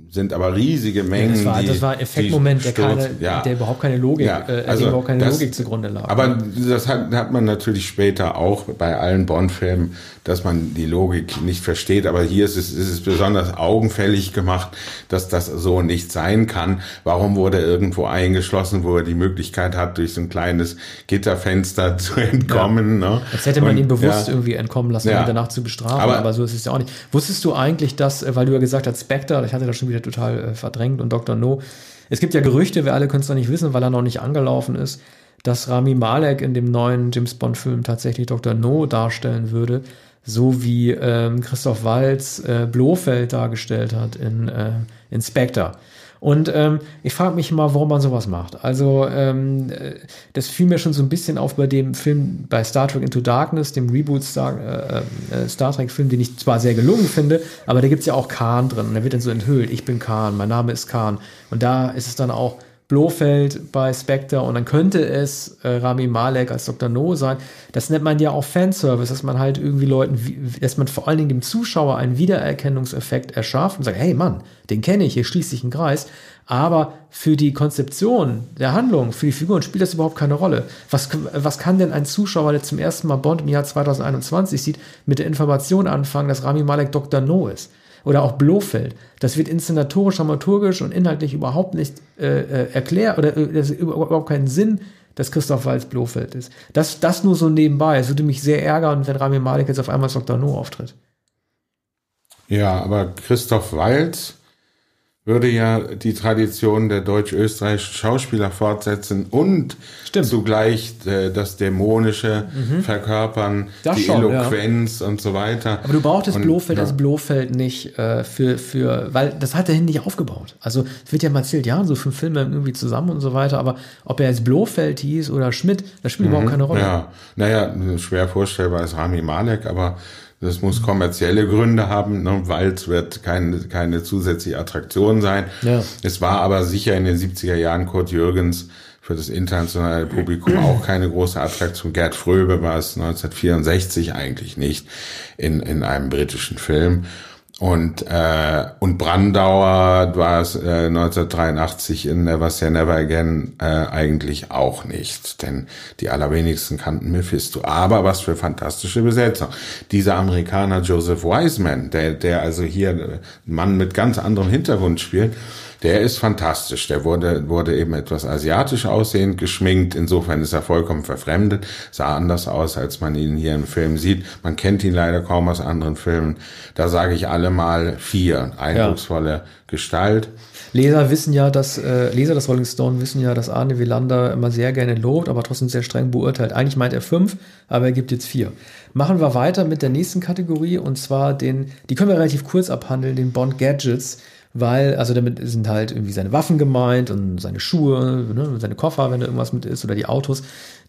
sind aber riesige Mengen. Das war, die, das war ein Effektmoment, der, keine. Ja. der überhaupt keine Logik, Ja, äh, also überhaupt keine das- Logik zugrunde lag. Aber das hat, hat man natürlich später auch bei allen Bond-Filmen, dass man die Logik nicht versteht. Aber hier ist es, ist es besonders augenfällig gemacht, dass das so nicht sein kann. Warum wurde er irgendwo eingeschlossen, wo er die Möglichkeit hat, durch so ein kleines Gitterfenster zu entkommen? Ne? Als hätte man Und, ihn bewusst ja, irgendwie entkommen lassen, um Ja. ihn danach zu bestrafen, Aber- aber, so ist es ja auch nicht. Wusstest du eigentlich, dass, äh, weil du ja gesagt hast, Spectre, ich hatte das schon wieder total äh, verdrängt und Dr. No, es gibt ja Gerüchte, wir alle können es noch nicht wissen, weil er noch nicht angelaufen ist, dass Rami Malek in dem neuen James Bond-Film tatsächlich Dr. No darstellen würde, so wie ähm, Christoph Waltz äh, Blofeld dargestellt hat in, äh, in Spectre. Und ähm, ich frage mich mal, warum man sowas macht. Also ähm, äh, das fiel mir schon so ein bisschen auf bei dem Film bei Star Trek Into Darkness, dem Reboot Star, äh, äh, Star Trek Film, den ich zwar sehr gelungen finde, aber da gibt's ja auch Khan drin und der wird dann so enthüllt, ich bin Khan, mein Name ist Khan. Und da ist es dann auch Blofeld bei Spectre und dann könnte es äh, Rami Malek als Dr. No sein. Das nennt man ja auch Fanservice, dass man halt irgendwie Leuten, dass man vor allen Dingen dem Zuschauer einen Wiedererkennungseffekt erschafft und sagt, hey Mann, den kenne ich, hier schließt sich ein Kreis. Aber für die Konzeption der Handlung, für die Figuren spielt das überhaupt keine Rolle. Was, was kann denn ein Zuschauer, der zum ersten Mal Bond im Jahr 2021 sieht, mit der Information anfangen, dass Rami Malek Dr. No ist? Oder auch Blofeld. Das wird inszenatorisch, dramaturgisch und inhaltlich überhaupt nicht äh, äh, erklärt oder äh, das überhaupt keinen Sinn, dass Christoph Waltz Blofeld ist. Das, das nur so nebenbei. Es würde mich sehr ärgern, wenn Rami Malek jetzt auf einmal als Dr. No auftritt. Ja, aber Christoph Waltz würde ja die Tradition der deutsch-österreichischen Schauspieler fortsetzen und Stimmt. zugleich äh, das Dämonische verkörpern, Das die schon, ja. Eloquenz und so weiter. Aber du brauchtest Und, Blofeld ja. als Blofeld nicht äh, für, für, weil das hat er hin nicht aufgebaut. Also es wird ja mal erzählt, ja, so fünf Filme irgendwie zusammen und so weiter, aber ob er jetzt Blofeld hieß oder Schmidt, das spielt überhaupt keine Rolle. Mhm. Ja, naja, schwer vorstellbar ist Rami Malek, aber das muss kommerzielle Gründe haben. Ne? Walz wird keine, keine zusätzliche Attraktion sein. Ja. Es war aber sicher in den 70er Jahren Kurt Jürgens für das internationale Publikum auch keine große Attraktion. Gerd Fröbe war es 1964 eigentlich nicht in, in einem britischen Film. Und, äh, und Brandauer war es äh, 1983 in Never Say Never Again äh, eigentlich auch nicht, denn die allerwenigsten kannten Mephisto. Aber was für fantastische Besetzung. Dieser Amerikaner Joseph Wiseman, der, der also hier ein Mann mit ganz anderem Hintergrund spielt, Der ist fantastisch. Der wurde, wurde eben etwas asiatisch aussehend geschminkt. Insofern ist er vollkommen verfremdet. Sah anders aus, als man ihn hier im Film sieht. Man kennt ihn leider kaum aus anderen Filmen. Da sage ich alle mal vier. Eindrucksvolle ja. Gestalt. Leser wissen ja, dass äh, Leser des Rolling Stone wissen ja, dass Arne Wielander immer sehr gerne lobt, aber trotzdem sehr streng beurteilt. Eigentlich meint er fünf, aber er gibt jetzt vier. Machen wir weiter mit der nächsten Kategorie und zwar den, die können wir relativ kurz abhandeln, den Bond Gadgets weil, also damit sind halt irgendwie seine Waffen gemeint und seine Schuhe, ne, seine Koffer, wenn da irgendwas mit ist, oder die Autos.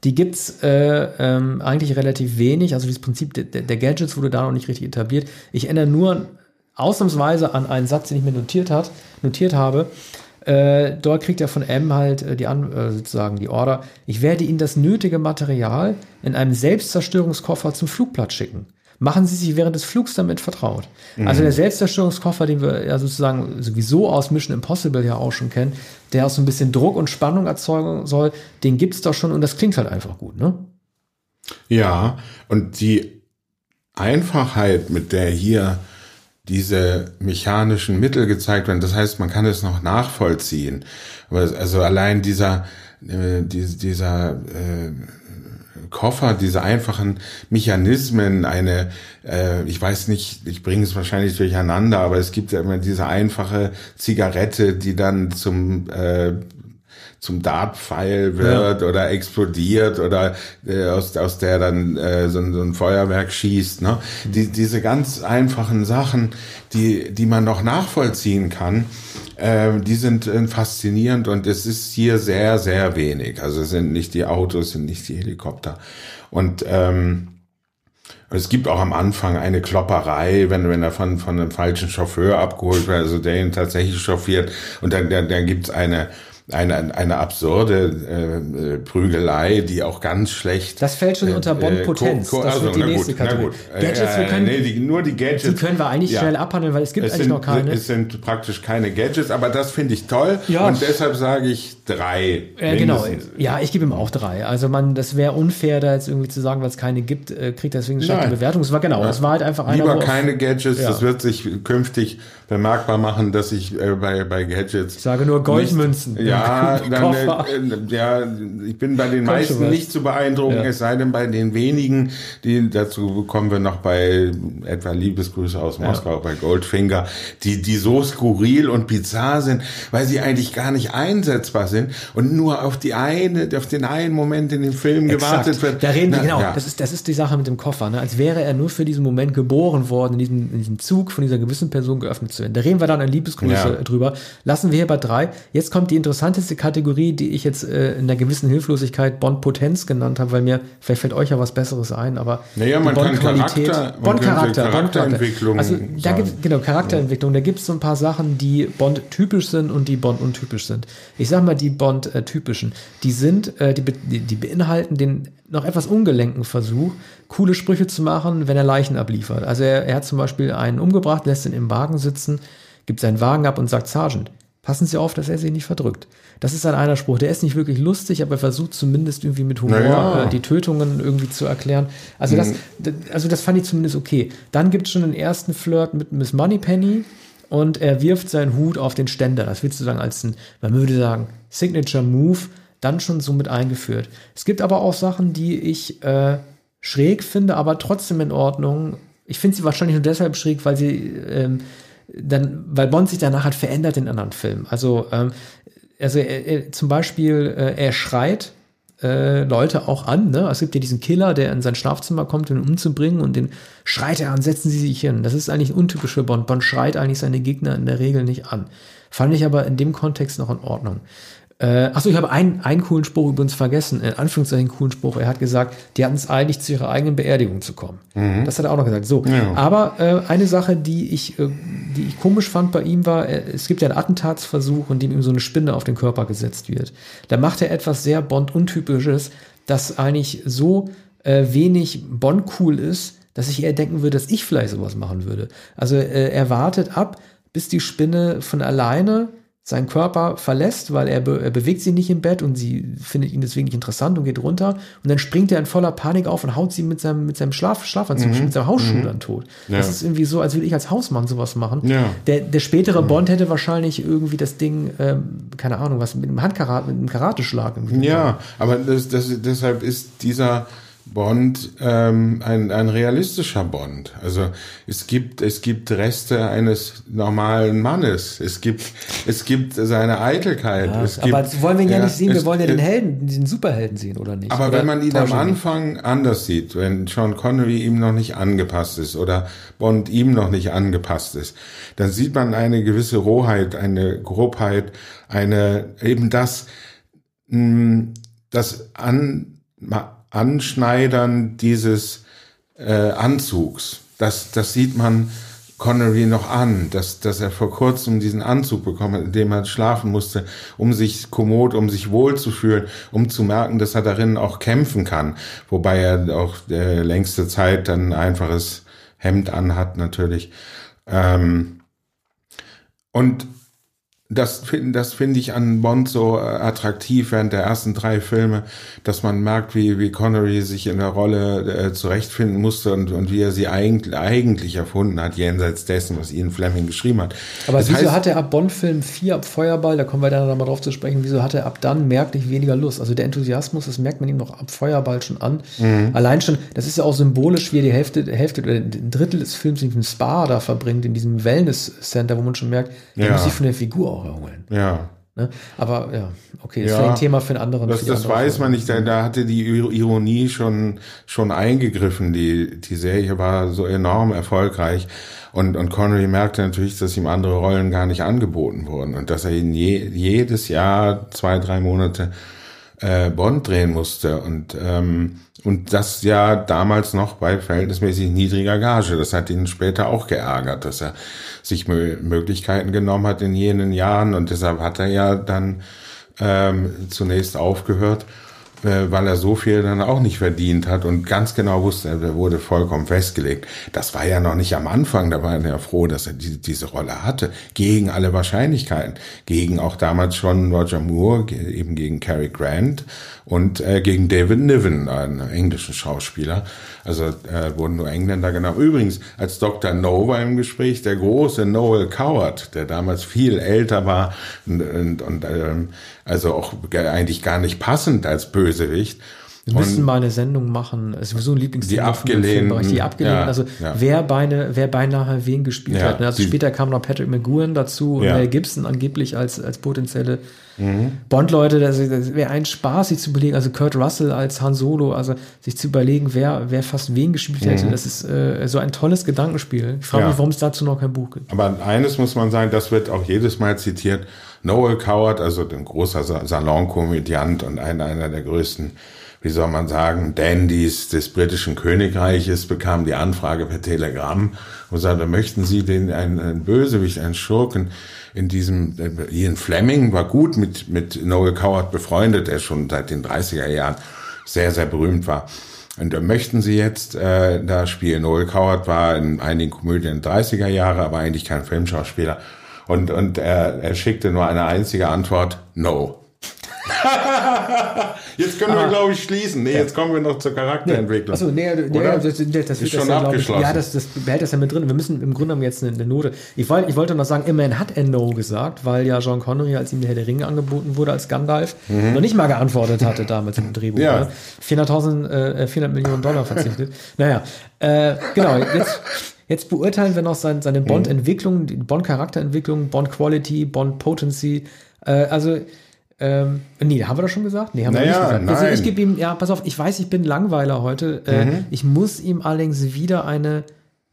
Die gibt's äh, ähm, eigentlich relativ wenig. Also dieses Prinzip der, der, Gadgets wurde da noch nicht richtig etabliert. Ich erinnere nur ausnahmsweise an einen Satz, den ich mir notiert, hat, notiert habe. Äh, dort kriegt er von M halt äh, die an, äh, sozusagen die Order, ich werde Ihnen das nötige Material in einem Selbstzerstörungskoffer zum Flugplatz schicken machen Sie sich während des Flugs damit vertraut. Mhm. Also der Selbstzerstörungskoffer, den wir ja sozusagen sowieso aus Mission Impossible ja auch schon kennen, der auch so ein bisschen Druck und Spannung erzeugen soll, den gibt's doch schon und das klingt halt einfach gut, ne? Ja, und die Einfachheit, mit der hier diese mechanischen Mittel gezeigt werden, das heißt, man kann es noch nachvollziehen. Also allein dieser, äh, dieser äh, Koffer, diese einfachen Mechanismen, eine, äh, ich weiß nicht, ich bringe es wahrscheinlich durcheinander, aber es gibt ja immer diese einfache Zigarette, die dann zum äh, zum Dartpfeil wird ja. oder explodiert oder äh, aus, aus der dann äh, so, so ein Feuerwerk schießt. Ne? Die, diese ganz einfachen Sachen, die, die man noch nachvollziehen kann, äh, die sind äh, faszinierend und es ist hier sehr, sehr wenig. Also es sind nicht die Autos, sind nicht die Helikopter. Und ähm, es gibt auch am Anfang eine Klopperei, wenn, wenn er von, von einem falschen Chauffeur abgeholt wird, also der ihn tatsächlich chauffiert. Und dann, dann, dann gibt's eine, eine, eine absurde äh, äh, Prügelei, die auch ganz schlecht. Das fällt schon äh, unter Bond-Potenz. das also, wird die nächste gut, Kategorie. Gadgets, wir können, nee, die, nur die Gadgets. Die können wir eigentlich ja. schnell abhandeln, weil es gibt es eigentlich sind, noch keine. Es sind praktisch keine Gadgets, aber das finde ich toll. Ja. Und deshalb sage ich drei. Äh, genau. Ja, ich gebe ihm auch drei. Also man, das wäre unfair, da jetzt irgendwie zu sagen, weil es keine gibt, äh, kriegt deswegen eine schlechte Bewertung. Es war genau, es war halt einfach einer. Lieber keine Gadgets, ja. das wird sich künftig bemerkbar machen, dass ich äh, bei, bei Gadgets. Ich sage nur Goldmünzen. Nicht, ja, dann, äh, ja, ich bin bei den meisten nicht zu beeindrucken, ja. es sei denn bei den wenigen, die dazu kommen wir noch bei etwa Liebesgrüße aus Moskau, ja. bei Goldfinger, die, die so skurril und bizarr sind, weil sie eigentlich gar nicht einsetzbar sind und nur auf die eine, auf den einen Moment in dem Film Exakt. gewartet wird. Da reden wir, genau, ja. das ist, das ist die Sache mit dem Koffer, ne? als wäre er nur für diesen Moment geboren worden, in diesem, in diesem Zug von dieser gewissen Person geöffnet zu werden. Da reden wir dann an Liebesgrüße ja. drüber. Lassen wir hier bei drei. Jetzt kommt die interessanteste Kategorie, die ich jetzt äh, in einer gewissen Hilflosigkeit Bond-Potenz genannt habe, weil mir, vielleicht fällt euch ja was Besseres ein, aber naja, man kann Charakter, Bond-Charakter, Charakterentwicklung. Also da gibt genau Charakterentwicklung. Da gibt es so ein paar Sachen, die Bond-typisch sind und die Bond-untypisch sind. Ich sag mal die Bond-typischen. Die sind, äh, die, die, die beinhalten den noch etwas ungelenken Versuch, coole Sprüche zu machen, wenn er Leichen abliefert. Also er, er hat zum Beispiel einen umgebracht, lässt ihn im Wagen sitzen, gibt seinen Wagen ab und sagt, Sergeant, passen Sie auf, dass er sich nicht verdrückt. Das ist ein einer Spruch. Der ist nicht wirklich lustig, aber er versucht zumindest irgendwie mit Humor naja. äh, die Tötungen irgendwie zu erklären. Also das, mhm. also das fand ich zumindest okay. Dann gibt es schon den ersten Flirt mit Miss Moneypenny und er wirft seinen Hut auf den Ständer. Das willst du sagen als ein, man würde sagen, Signature Move dann schon so mit eingeführt. Es gibt aber auch Sachen, die ich äh, schräg finde, aber trotzdem in Ordnung. Ich finde sie wahrscheinlich nur deshalb schräg, weil sie ähm, dann, weil Bond sich danach hat verändert in anderen Filmen. Also, ähm, also er, er, zum Beispiel, äh, er schreit äh, Leute auch an. Ne? Es gibt ja diesen Killer, der in sein Schlafzimmer kommt, um ihn umzubringen und den schreit er an, setzen Sie sich hin. Das ist eigentlich untypisch für Bond. Bond schreit eigentlich seine Gegner in der Regel nicht an. Fand ich aber in dem Kontext noch in Ordnung. Äh, achso, ich habe einen, einen coolen Spruch übrigens vergessen, in Anführungszeichen coolen Spruch. Er hat gesagt, die hatten es eigentlich zu ihrer eigenen Beerdigung zu kommen. Mhm. Das hat er auch noch gesagt. So, ja. aber äh, eine Sache, die ich, äh, die ich komisch fand bei ihm war, äh, es gibt ja einen Attentatsversuch, in dem ihm so eine Spinne auf den Körper gesetzt wird. Da macht er etwas sehr Bond-untypisches, das eigentlich so äh, wenig Bond-cool ist, dass ich eher denken würde, dass ich vielleicht sowas machen würde. Also äh, er wartet ab, bis die Spinne von alleine seinen Körper verlässt, weil er, be er bewegt sie nicht im Bett und sie findet ihn deswegen nicht interessant und geht runter. Und dann springt er in voller Panik auf und haut sie mit seinem, mit seinem Schlaf Schlafanzug, mit seinem Hausschuh dann tot. Ja. Das ist irgendwie so, als würde ich als Hausmann sowas machen. Ja. Der, der spätere Bond hätte wahrscheinlich irgendwie das Ding, ähm, keine Ahnung, was mit einem Handkarat, mit einem Karateschlag. Ja, aber das, das, deshalb ist dieser Bond ähm, ein, ein realistischer Bond. Also es gibt es gibt Reste eines normalen Mannes. Es gibt es gibt seine Eitelkeit. Ja, gibt, aber wollen wir ihn ja, nicht sehen, wir es- wollen ja den Helden, den Superhelden sehen, oder nicht? Aber oder wenn man ihn am? Anfang anders sieht, wenn Sean Connery ihm noch nicht angepasst ist oder Bond ihm noch nicht angepasst ist, dann sieht man eine gewisse Rohheit, eine Grobheit, eine eben das, mh, das An, Anschneidern dieses äh, Anzugs. Das, das sieht man Connery noch an, dass, dass er vor kurzem diesen Anzug bekommen hat, in dem er schlafen musste, um sich kommod, um sich wohlzufühlen, um zu merken, dass er darin auch kämpfen kann. Wobei er auch äh, längste Zeit dann ein einfaches Hemd anhat, natürlich. Ähm, und das, find- das finde ich an Bond so äh, attraktiv während der ersten drei Filme, dass man merkt, wie, wie Connery sich in der Rolle äh, zurechtfinden musste und, und wie er sie eigentlich, eigentlich erfunden hat, jenseits dessen, was Ian Fleming geschrieben hat. Aber Das wieso heißt- hat er ab Bond-Film 4, ab Feuerball, da kommen wir dann nochmal drauf zu sprechen, wieso hat er ab dann merklich weniger Lust? Also der Enthusiasmus, das merkt man ihm noch ab Feuerball schon an. Mhm. Allein schon, das ist ja auch symbolisch, wie er die Hälfte, Hälfte oder ein Drittel des Films in diesem Spa da verbringt, in diesem Wellness-Center, wo man schon merkt, der Ja. muss sich von der Figur auch erholen. Ja. Ne? Aber ja, okay, das Ja. ist ein Thema für einen anderen. Das, das andere weiß Folge. man nicht. Da, da hatte die Ir- Ironie schon, schon eingegriffen. Die, die Serie war so enorm erfolgreich. Und, und Connery merkte natürlich, dass ihm andere Rollen gar nicht angeboten wurden. Und dass er ihn je, jedes Jahr zwei, drei Monate äh, Bond drehen musste. Und, ähm, und das ja damals noch bei verhältnismäßig niedriger Gage. Das hat ihn später auch geärgert, dass er sich Mö Möglichkeiten genommen hat in jenen Jahren. Und deshalb hat er ja dann ähm, zunächst aufgehört, weil er so viel dann auch nicht verdient hat und ganz genau wusste, er wurde vollkommen festgelegt. Das war ja noch nicht am Anfang, da war er ja froh, dass er die, diese Rolle hatte, gegen alle Wahrscheinlichkeiten, gegen auch damals schon Roger Moore, eben gegen Cary Grant und äh, gegen David Niven, einen englischen Schauspieler. Also äh, wurden nur Engländer genommen. Übrigens, als Dr. No war im Gespräch, der große Noel Coward, der damals viel älter war und, und, und ähm, also auch ge- eigentlich gar nicht passend als Bösewicht. Wir müssen mal eine Sendung machen, es ist sowieso ein Lieblingsthema Die Abgelehnten, Filmbereich, die abgelehnten, ja, also ja. wer, beine, wer beinahe wen gespielt Ja, hat. Also später kam noch Patrick McGowan dazu und. Mel Gibson angeblich als, als potenzielle Mhm. Bond-Leute. Das, das wäre ein Spaß, sich zu überlegen, also Kurt Russell als Han Solo, also sich zu überlegen, wer, wer fast wen gespielt hätte. Das ist äh, so ein tolles Gedankenspiel. Ich frage Mhm. Mich, warum es dazu noch kein Buch gibt. Aber eines muss man sagen, das wird auch jedes Mal zitiert. Noel Coward, also ein großer Sa- Salonkomödiant und einer, einer der größten, wie soll man sagen, Dandys des britischen Königreiches, bekam die Anfrage per Telegramm und sagte, möchten Sie den, einen, einen Bösewicht, einen Schurken in diesem, äh, Ian Fleming war gut mit, mit Noel Coward befreundet, der schon seit den 30er Jahren sehr, sehr berühmt war. Und da möchten Sie jetzt äh, da spielen? Noel Coward war in einigen Komödien 30er Jahre, aber eigentlich kein Filmschauspieler. Und, und er, er schickte nur eine einzige Antwort, no. jetzt können wir, glaube ich, schließen. Nee, jetzt kommen wir noch zur Charakterentwicklung. Achso, nee, nee Oder? das, das, das, wird schon das ja, glaub ich, abgeschlossen. Ja, das, das behält das ja mit drin. Wir müssen im Grunde genommen jetzt eine, eine Note. Ich wollte, ich wollte noch sagen, immerhin hat er No gesagt, weil ja John Connery, als ihm der Herr der Ringe angeboten wurde als Gandalf, noch nicht mal geantwortet hatte damals im Drehbuch. Mhm. Ja. Ne? 400.000, äh, 400 Millionen Dollar verzichtet. naja, äh, genau, jetzt. Jetzt beurteilen wir noch sein, seine Bond-Entwicklung, die Bond-Charakterentwicklung, Bond-Quality, Bond-Potency. Äh, also, ähm, nee, haben wir das schon gesagt? Nee, haben wir Naja, nicht gesagt. Also nein. ich gebe ihm, ja, pass auf, ich weiß, ich bin Langweiler heute. Äh, Mhm. Ich muss ihm allerdings wieder eine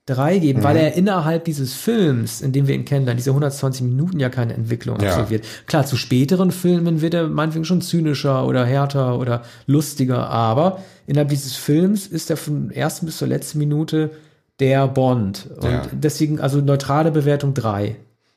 3 geben, Mhm. weil er innerhalb dieses Films, in dem wir ihn kennen, dann diese 120 Minuten ja keine Entwicklung Ja. absolviert. Klar, zu späteren Filmen wird er meinetwegen schon zynischer oder härter oder lustiger, aber innerhalb dieses Films ist er von ersten bis zur letzten Minute der Bond. Und Ja. deswegen, also neutrale Bewertung 3.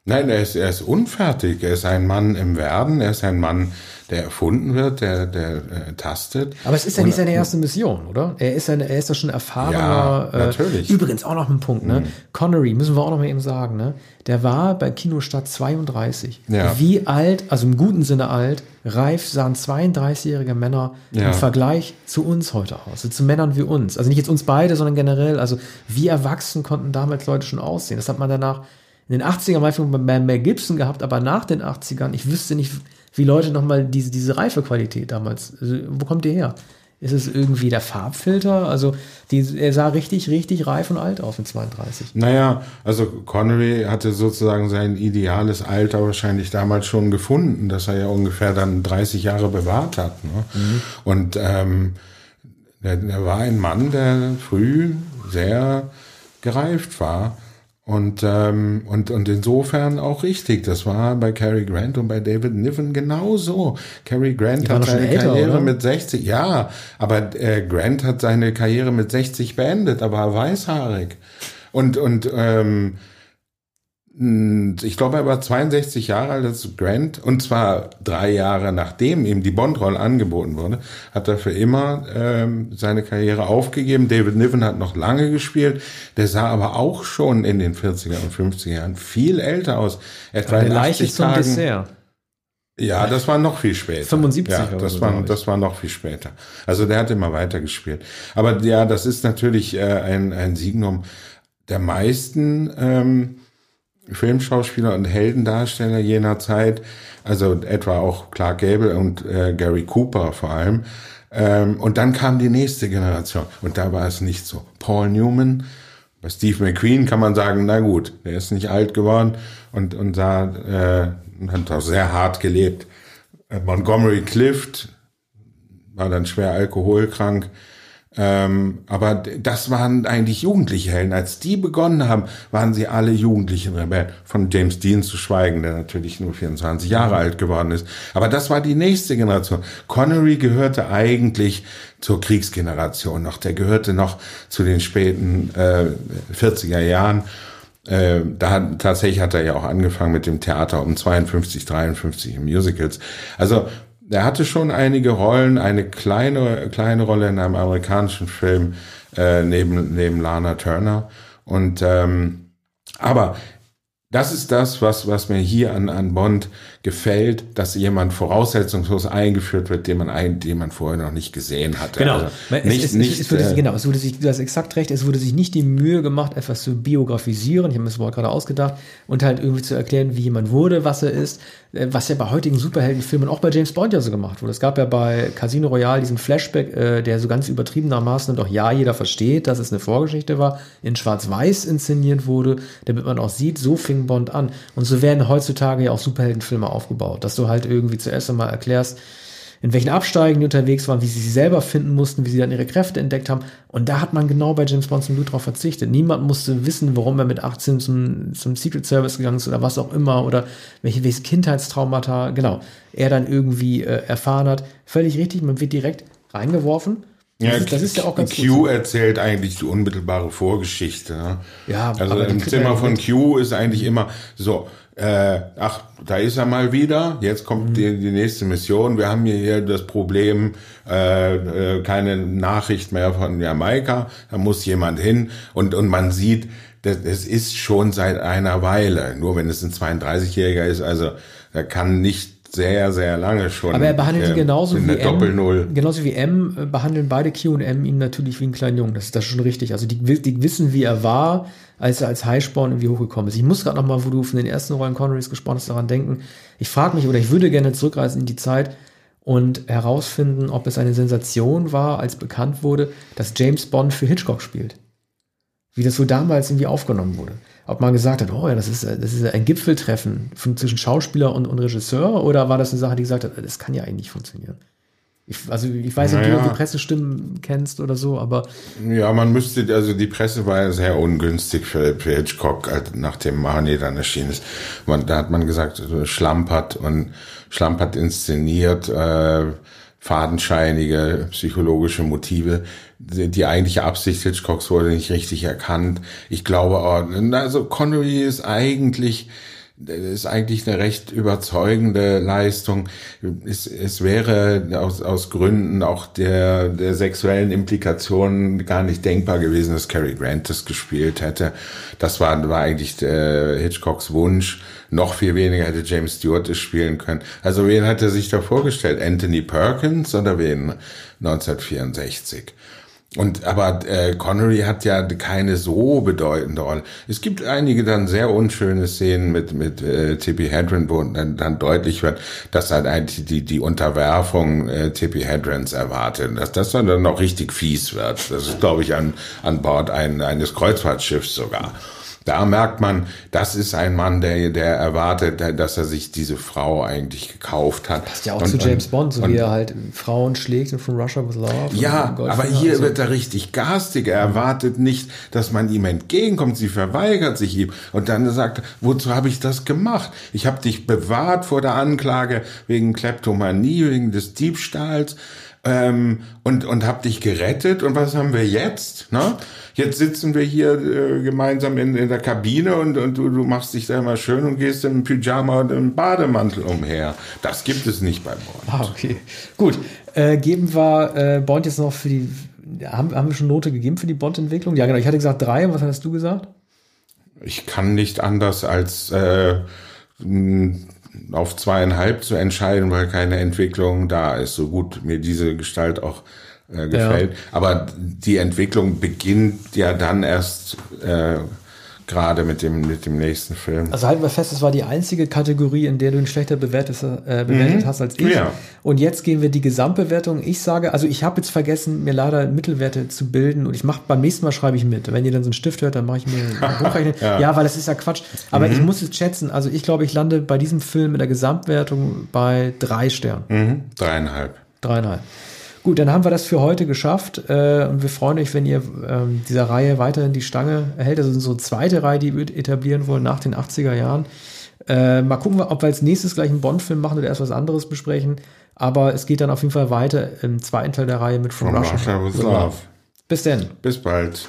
Nein, er ist, er ist unfertig. Er ist ein Mann im Werden. Er ist ein Mann, der erfunden wird, der, der äh, tastet. Aber es ist ja nicht seine erste Mission, oder? Er ist, eine, er ist ja schon erfahrener. Ja, natürlich. Äh, übrigens auch noch ein Punkt, ne? Connery, müssen wir auch noch mal eben sagen, ne? Der war bei Kinostart 32. Ja. Wie alt, also im guten Sinne alt, reif sahen 32-jährige Männer Ja. im Vergleich zu uns heute aus. Also zu Männern wie uns. Also nicht jetzt uns beide, sondern generell. Also wie erwachsen konnten damals Leute schon aussehen. Das hat man danach in den 80ern mal bei Mel Gibson gehabt, aber nach den 80ern, ich wüsste nicht, wie Leute nochmal diese, diese Reifequalität damals, also, wo kommt die her? Ist es irgendwie der Farbfilter? Also die, er sah richtig, richtig reif und alt aus mit 32. Naja, also Connery hatte sozusagen sein ideales Alter wahrscheinlich damals schon gefunden, dass er ja ungefähr dann 30 Jahre bewahrt hat. Ne? Und ähm, der war ein Mann, der früh sehr gereift war. Und, ähm, und, und insofern auch richtig. Das war bei Cary Grant und bei David Niven genauso. Cary Grant hat seine älter, Karriere oder? mit 60, ja, aber äh, Grant hat seine Karriere mit 60 beendet, aber er weißhaarig. Und, und ähm, ich glaube, er war 62 Jahre alt als Grant und zwar drei Jahre nachdem ihm die Bond-Rolle angeboten wurde, hat er für immer ähm, seine Karriere aufgegeben. David Niven hat noch lange gespielt, der sah aber auch schon in den 40er und 50er Jahren viel älter aus. Etwa in Leiche 80 zum Tagen. Dessert. Ja, das war noch viel später. 75 ja, das so, war das war noch viel später. Also der hat immer weiter gespielt. Aber ja, das ist natürlich äh, ein ein Signum der meisten ähm, Filmschauspieler und Heldendarsteller jener Zeit, also etwa auch Clark Gable und äh, Gary Cooper vor allem. Ähm, und dann kam die nächste Generation und da war es nicht so. Paul Newman, bei Steve McQueen kann man sagen, na gut, der ist nicht alt geworden und, und sah, äh, hat auch sehr hart gelebt. Äh, Montgomery Clift war dann schwer alkoholkrank. Ähm, aber das waren eigentlich jugendliche Helden. Als die begonnen haben, waren sie alle jugendlichen Rebellen. Von James Dean zu schweigen, der natürlich nur 24 Jahre alt geworden ist. Aber das war die nächste Generation. Connery gehörte eigentlich zur Kriegsgeneration noch. Der gehörte noch zu den späten äh, 40er Jahren. Äh, da hat, tatsächlich hat er ja auch angefangen mit dem Theater um 52, 53 in Musicals. Also er hatte schon einige Rollen, eine kleine kleine Rolle in einem amerikanischen Film äh, neben neben Lana Turner. Und ähm, aber das ist das, was, was mir hier an, an Bond gefällt, dass jemand voraussetzungslos eingeführt wird, den man, ein, den man vorher noch nicht gesehen hatte. Genau. Also es, nicht, es, nicht, es, wurde sich, äh, genau, es wurde sich, du hast exakt recht, es wurde sich nicht die Mühe gemacht, etwas zu biografisieren, ich habe mir das Wort gerade ausgedacht, und halt irgendwie zu erklären, wie jemand wurde, was er ist, äh, was ja bei heutigen Superheldenfilmen auch bei James Bond ja so gemacht wurde. Es gab ja bei Casino Royale diesen Flashback, äh, der so ganz übertriebenermaßen und auch ja, jeder versteht, dass es eine Vorgeschichte war, in Schwarz-Weiß inszeniert wurde, damit man auch sieht, so fing Bond an. Und so werden heutzutage ja auch Superheldenfilme aufgebaut, dass du halt irgendwie zuerst einmal erklärst, in welchen Absteigen die unterwegs waren, wie sie sich selber finden mussten, wie sie dann ihre Kräfte entdeckt haben. Und da hat man genau bei James Bond zum Blut drauf verzichtet. Niemand musste wissen, warum er mit 18 zum, zum Secret Service gegangen ist oder was auch immer oder welche, welches Kindheitstraumata, genau, er dann irgendwie äh, erfahren hat. Völlig richtig, man wird direkt reingeworfen. Das, Ja, ist, das ist ja auch ganz Q gut. erzählt eigentlich die unmittelbare Vorgeschichte. Ne? Ja, also im Zimmer er von. Q ist eigentlich immer so, äh, ach, da ist er mal wieder, jetzt Mhm. kommt die, die nächste Mission, wir haben hier, das Problem, äh, äh, keine Nachricht mehr von Jamaika, da muss jemand hin und, und man sieht, das, das ist schon seit einer Weile, nur wenn es ein 32-Jähriger ist, also er kann nicht sehr, sehr lange schon. Aber er behandelt ihn äh, genauso wie. M. Genauso wie M äh, behandeln beide Q und M ihn natürlich wie einen kleinen Jungen. Das ist das schon richtig. Also die, die wissen, wie er war, als er als Highspawn irgendwie hochgekommen ist. Ich muss gerade noch mal, wo du von den ersten Rollen Connerys gesprochen hast, daran denken. Ich frage mich oder ich würde gerne zurückreisen in die Zeit und herausfinden, ob es eine Sensation war, als bekannt wurde, dass James Bond für Hitchcock spielt. Wie das so damals irgendwie aufgenommen wurde. Ob man gesagt hat, oh ja, das ist, das ist ein Gipfeltreffen von, zwischen Schauspieler und, und Regisseur, oder war das eine Sache, die gesagt hat, das kann ja eigentlich nicht funktionieren? Ich, also ich weiß nicht, ob Naja. du die Pressestimmen kennst oder so, aber Ja, man müsste, also die Presse war ja sehr ungünstig für, für Hitchcock, als nachdem Marnie dann erschienen ist. Man, da hat man gesagt, also Schlampert und Schlampert inszeniert, äh, fadenscheinige psychologische Motive. Die, die eigentliche Absicht Hitchcocks wurde nicht richtig erkannt. Ich glaube, auch, also Connery ist eigentlich ist eigentlich eine recht überzeugende Leistung. Es, es wäre aus, aus Gründen auch der, der sexuellen Implikationen gar nicht denkbar gewesen, dass Cary Grant das gespielt hätte. Das war, war eigentlich der Hitchcocks Wunsch. Noch viel weniger hätte James Stewart es spielen können. Also wen hat er sich da vorgestellt? Anthony Perkins oder wen 1964? Und aber äh, Connery hat ja keine so bedeutende Rolle. Es gibt einige dann sehr unschöne Szenen mit mit äh, Tippi Hedren, wo dann, dann deutlich wird, dass halt eigentlich die die Unterwerfung äh, Tippi Hedrens erwartet, dass das dann dann noch richtig fies wird. Das ist glaube ich an an Bord ein, eines Kreuzfahrtschiffs sogar. Da merkt man, das ist ein Mann, der, der erwartet, dass er sich diese Frau eigentlich gekauft hat. Passt ja auch und, zu James Bond, so und, wie er halt Frauen schlägt und von Russia with Love. Ja, aber hier also. wird er richtig garstig. Er erwartet nicht, dass man ihm entgegenkommt. Sie verweigert sich ihm. Und dann sagt er, wozu habe ich das gemacht? Ich habe dich bewahrt vor der Anklage wegen Kleptomanie, wegen des Diebstahls ähm, und, und hab dich gerettet. Und was haben wir jetzt? Ne? Jetzt sitzen wir hier äh, gemeinsam in, in der Kabine und, und du, du machst dich da immer schön und gehst im Pyjama und im Bademantel umher. Das gibt es nicht bei Bond. Ah, okay. Gut. Äh, geben wir äh, Bond jetzt noch für die. Haben, haben wir schon Note gegeben für die Bond-Entwicklung? Ja, genau. Ich hatte gesagt drei. Was hast du gesagt? Ich kann nicht anders als äh, auf zweieinhalb zu entscheiden, weil keine Entwicklung da ist, so gut mir diese Gestalt auch äh, gefällt. Ja. Aber die Entwicklung beginnt ja dann erst äh, gerade mit dem, mit dem nächsten Film. Also halten wir fest, es war die einzige Kategorie, in der du ihn schlechter bewertet, äh, bewertet mhm. hast als ich. Ja. Und jetzt gehen wir die Gesamtbewertung. Ich sage, also ich habe jetzt vergessen, mir leider Mittelwerte zu bilden und ich mache beim nächsten Mal schreibe ich mit. Wenn ihr dann so einen Stift hört, dann mache ich mir hochrechnen. ja. ja, weil das ist ja Quatsch. Aber mhm. ich muss es schätzen. Also ich glaube, ich lande bei diesem Film mit der Gesamtwertung bei drei Sternen. Mhm. Dreieinhalb. Dreieinhalb. Gut, dann haben wir das für heute geschafft äh, und wir freuen euch, wenn ihr ähm, dieser Reihe weiterhin die Stange hält. Das ist unsere zweite Reihe, die wir etablieren wollen nach den 80er Jahren. Äh, mal gucken, ob wir als nächstes gleich einen Bond-Film machen oder erst was anderes besprechen. Aber es geht dann auf jeden Fall weiter im zweiten Teil der Reihe mit From, From Russia, Russia with Love. Bis denn. Bis bald.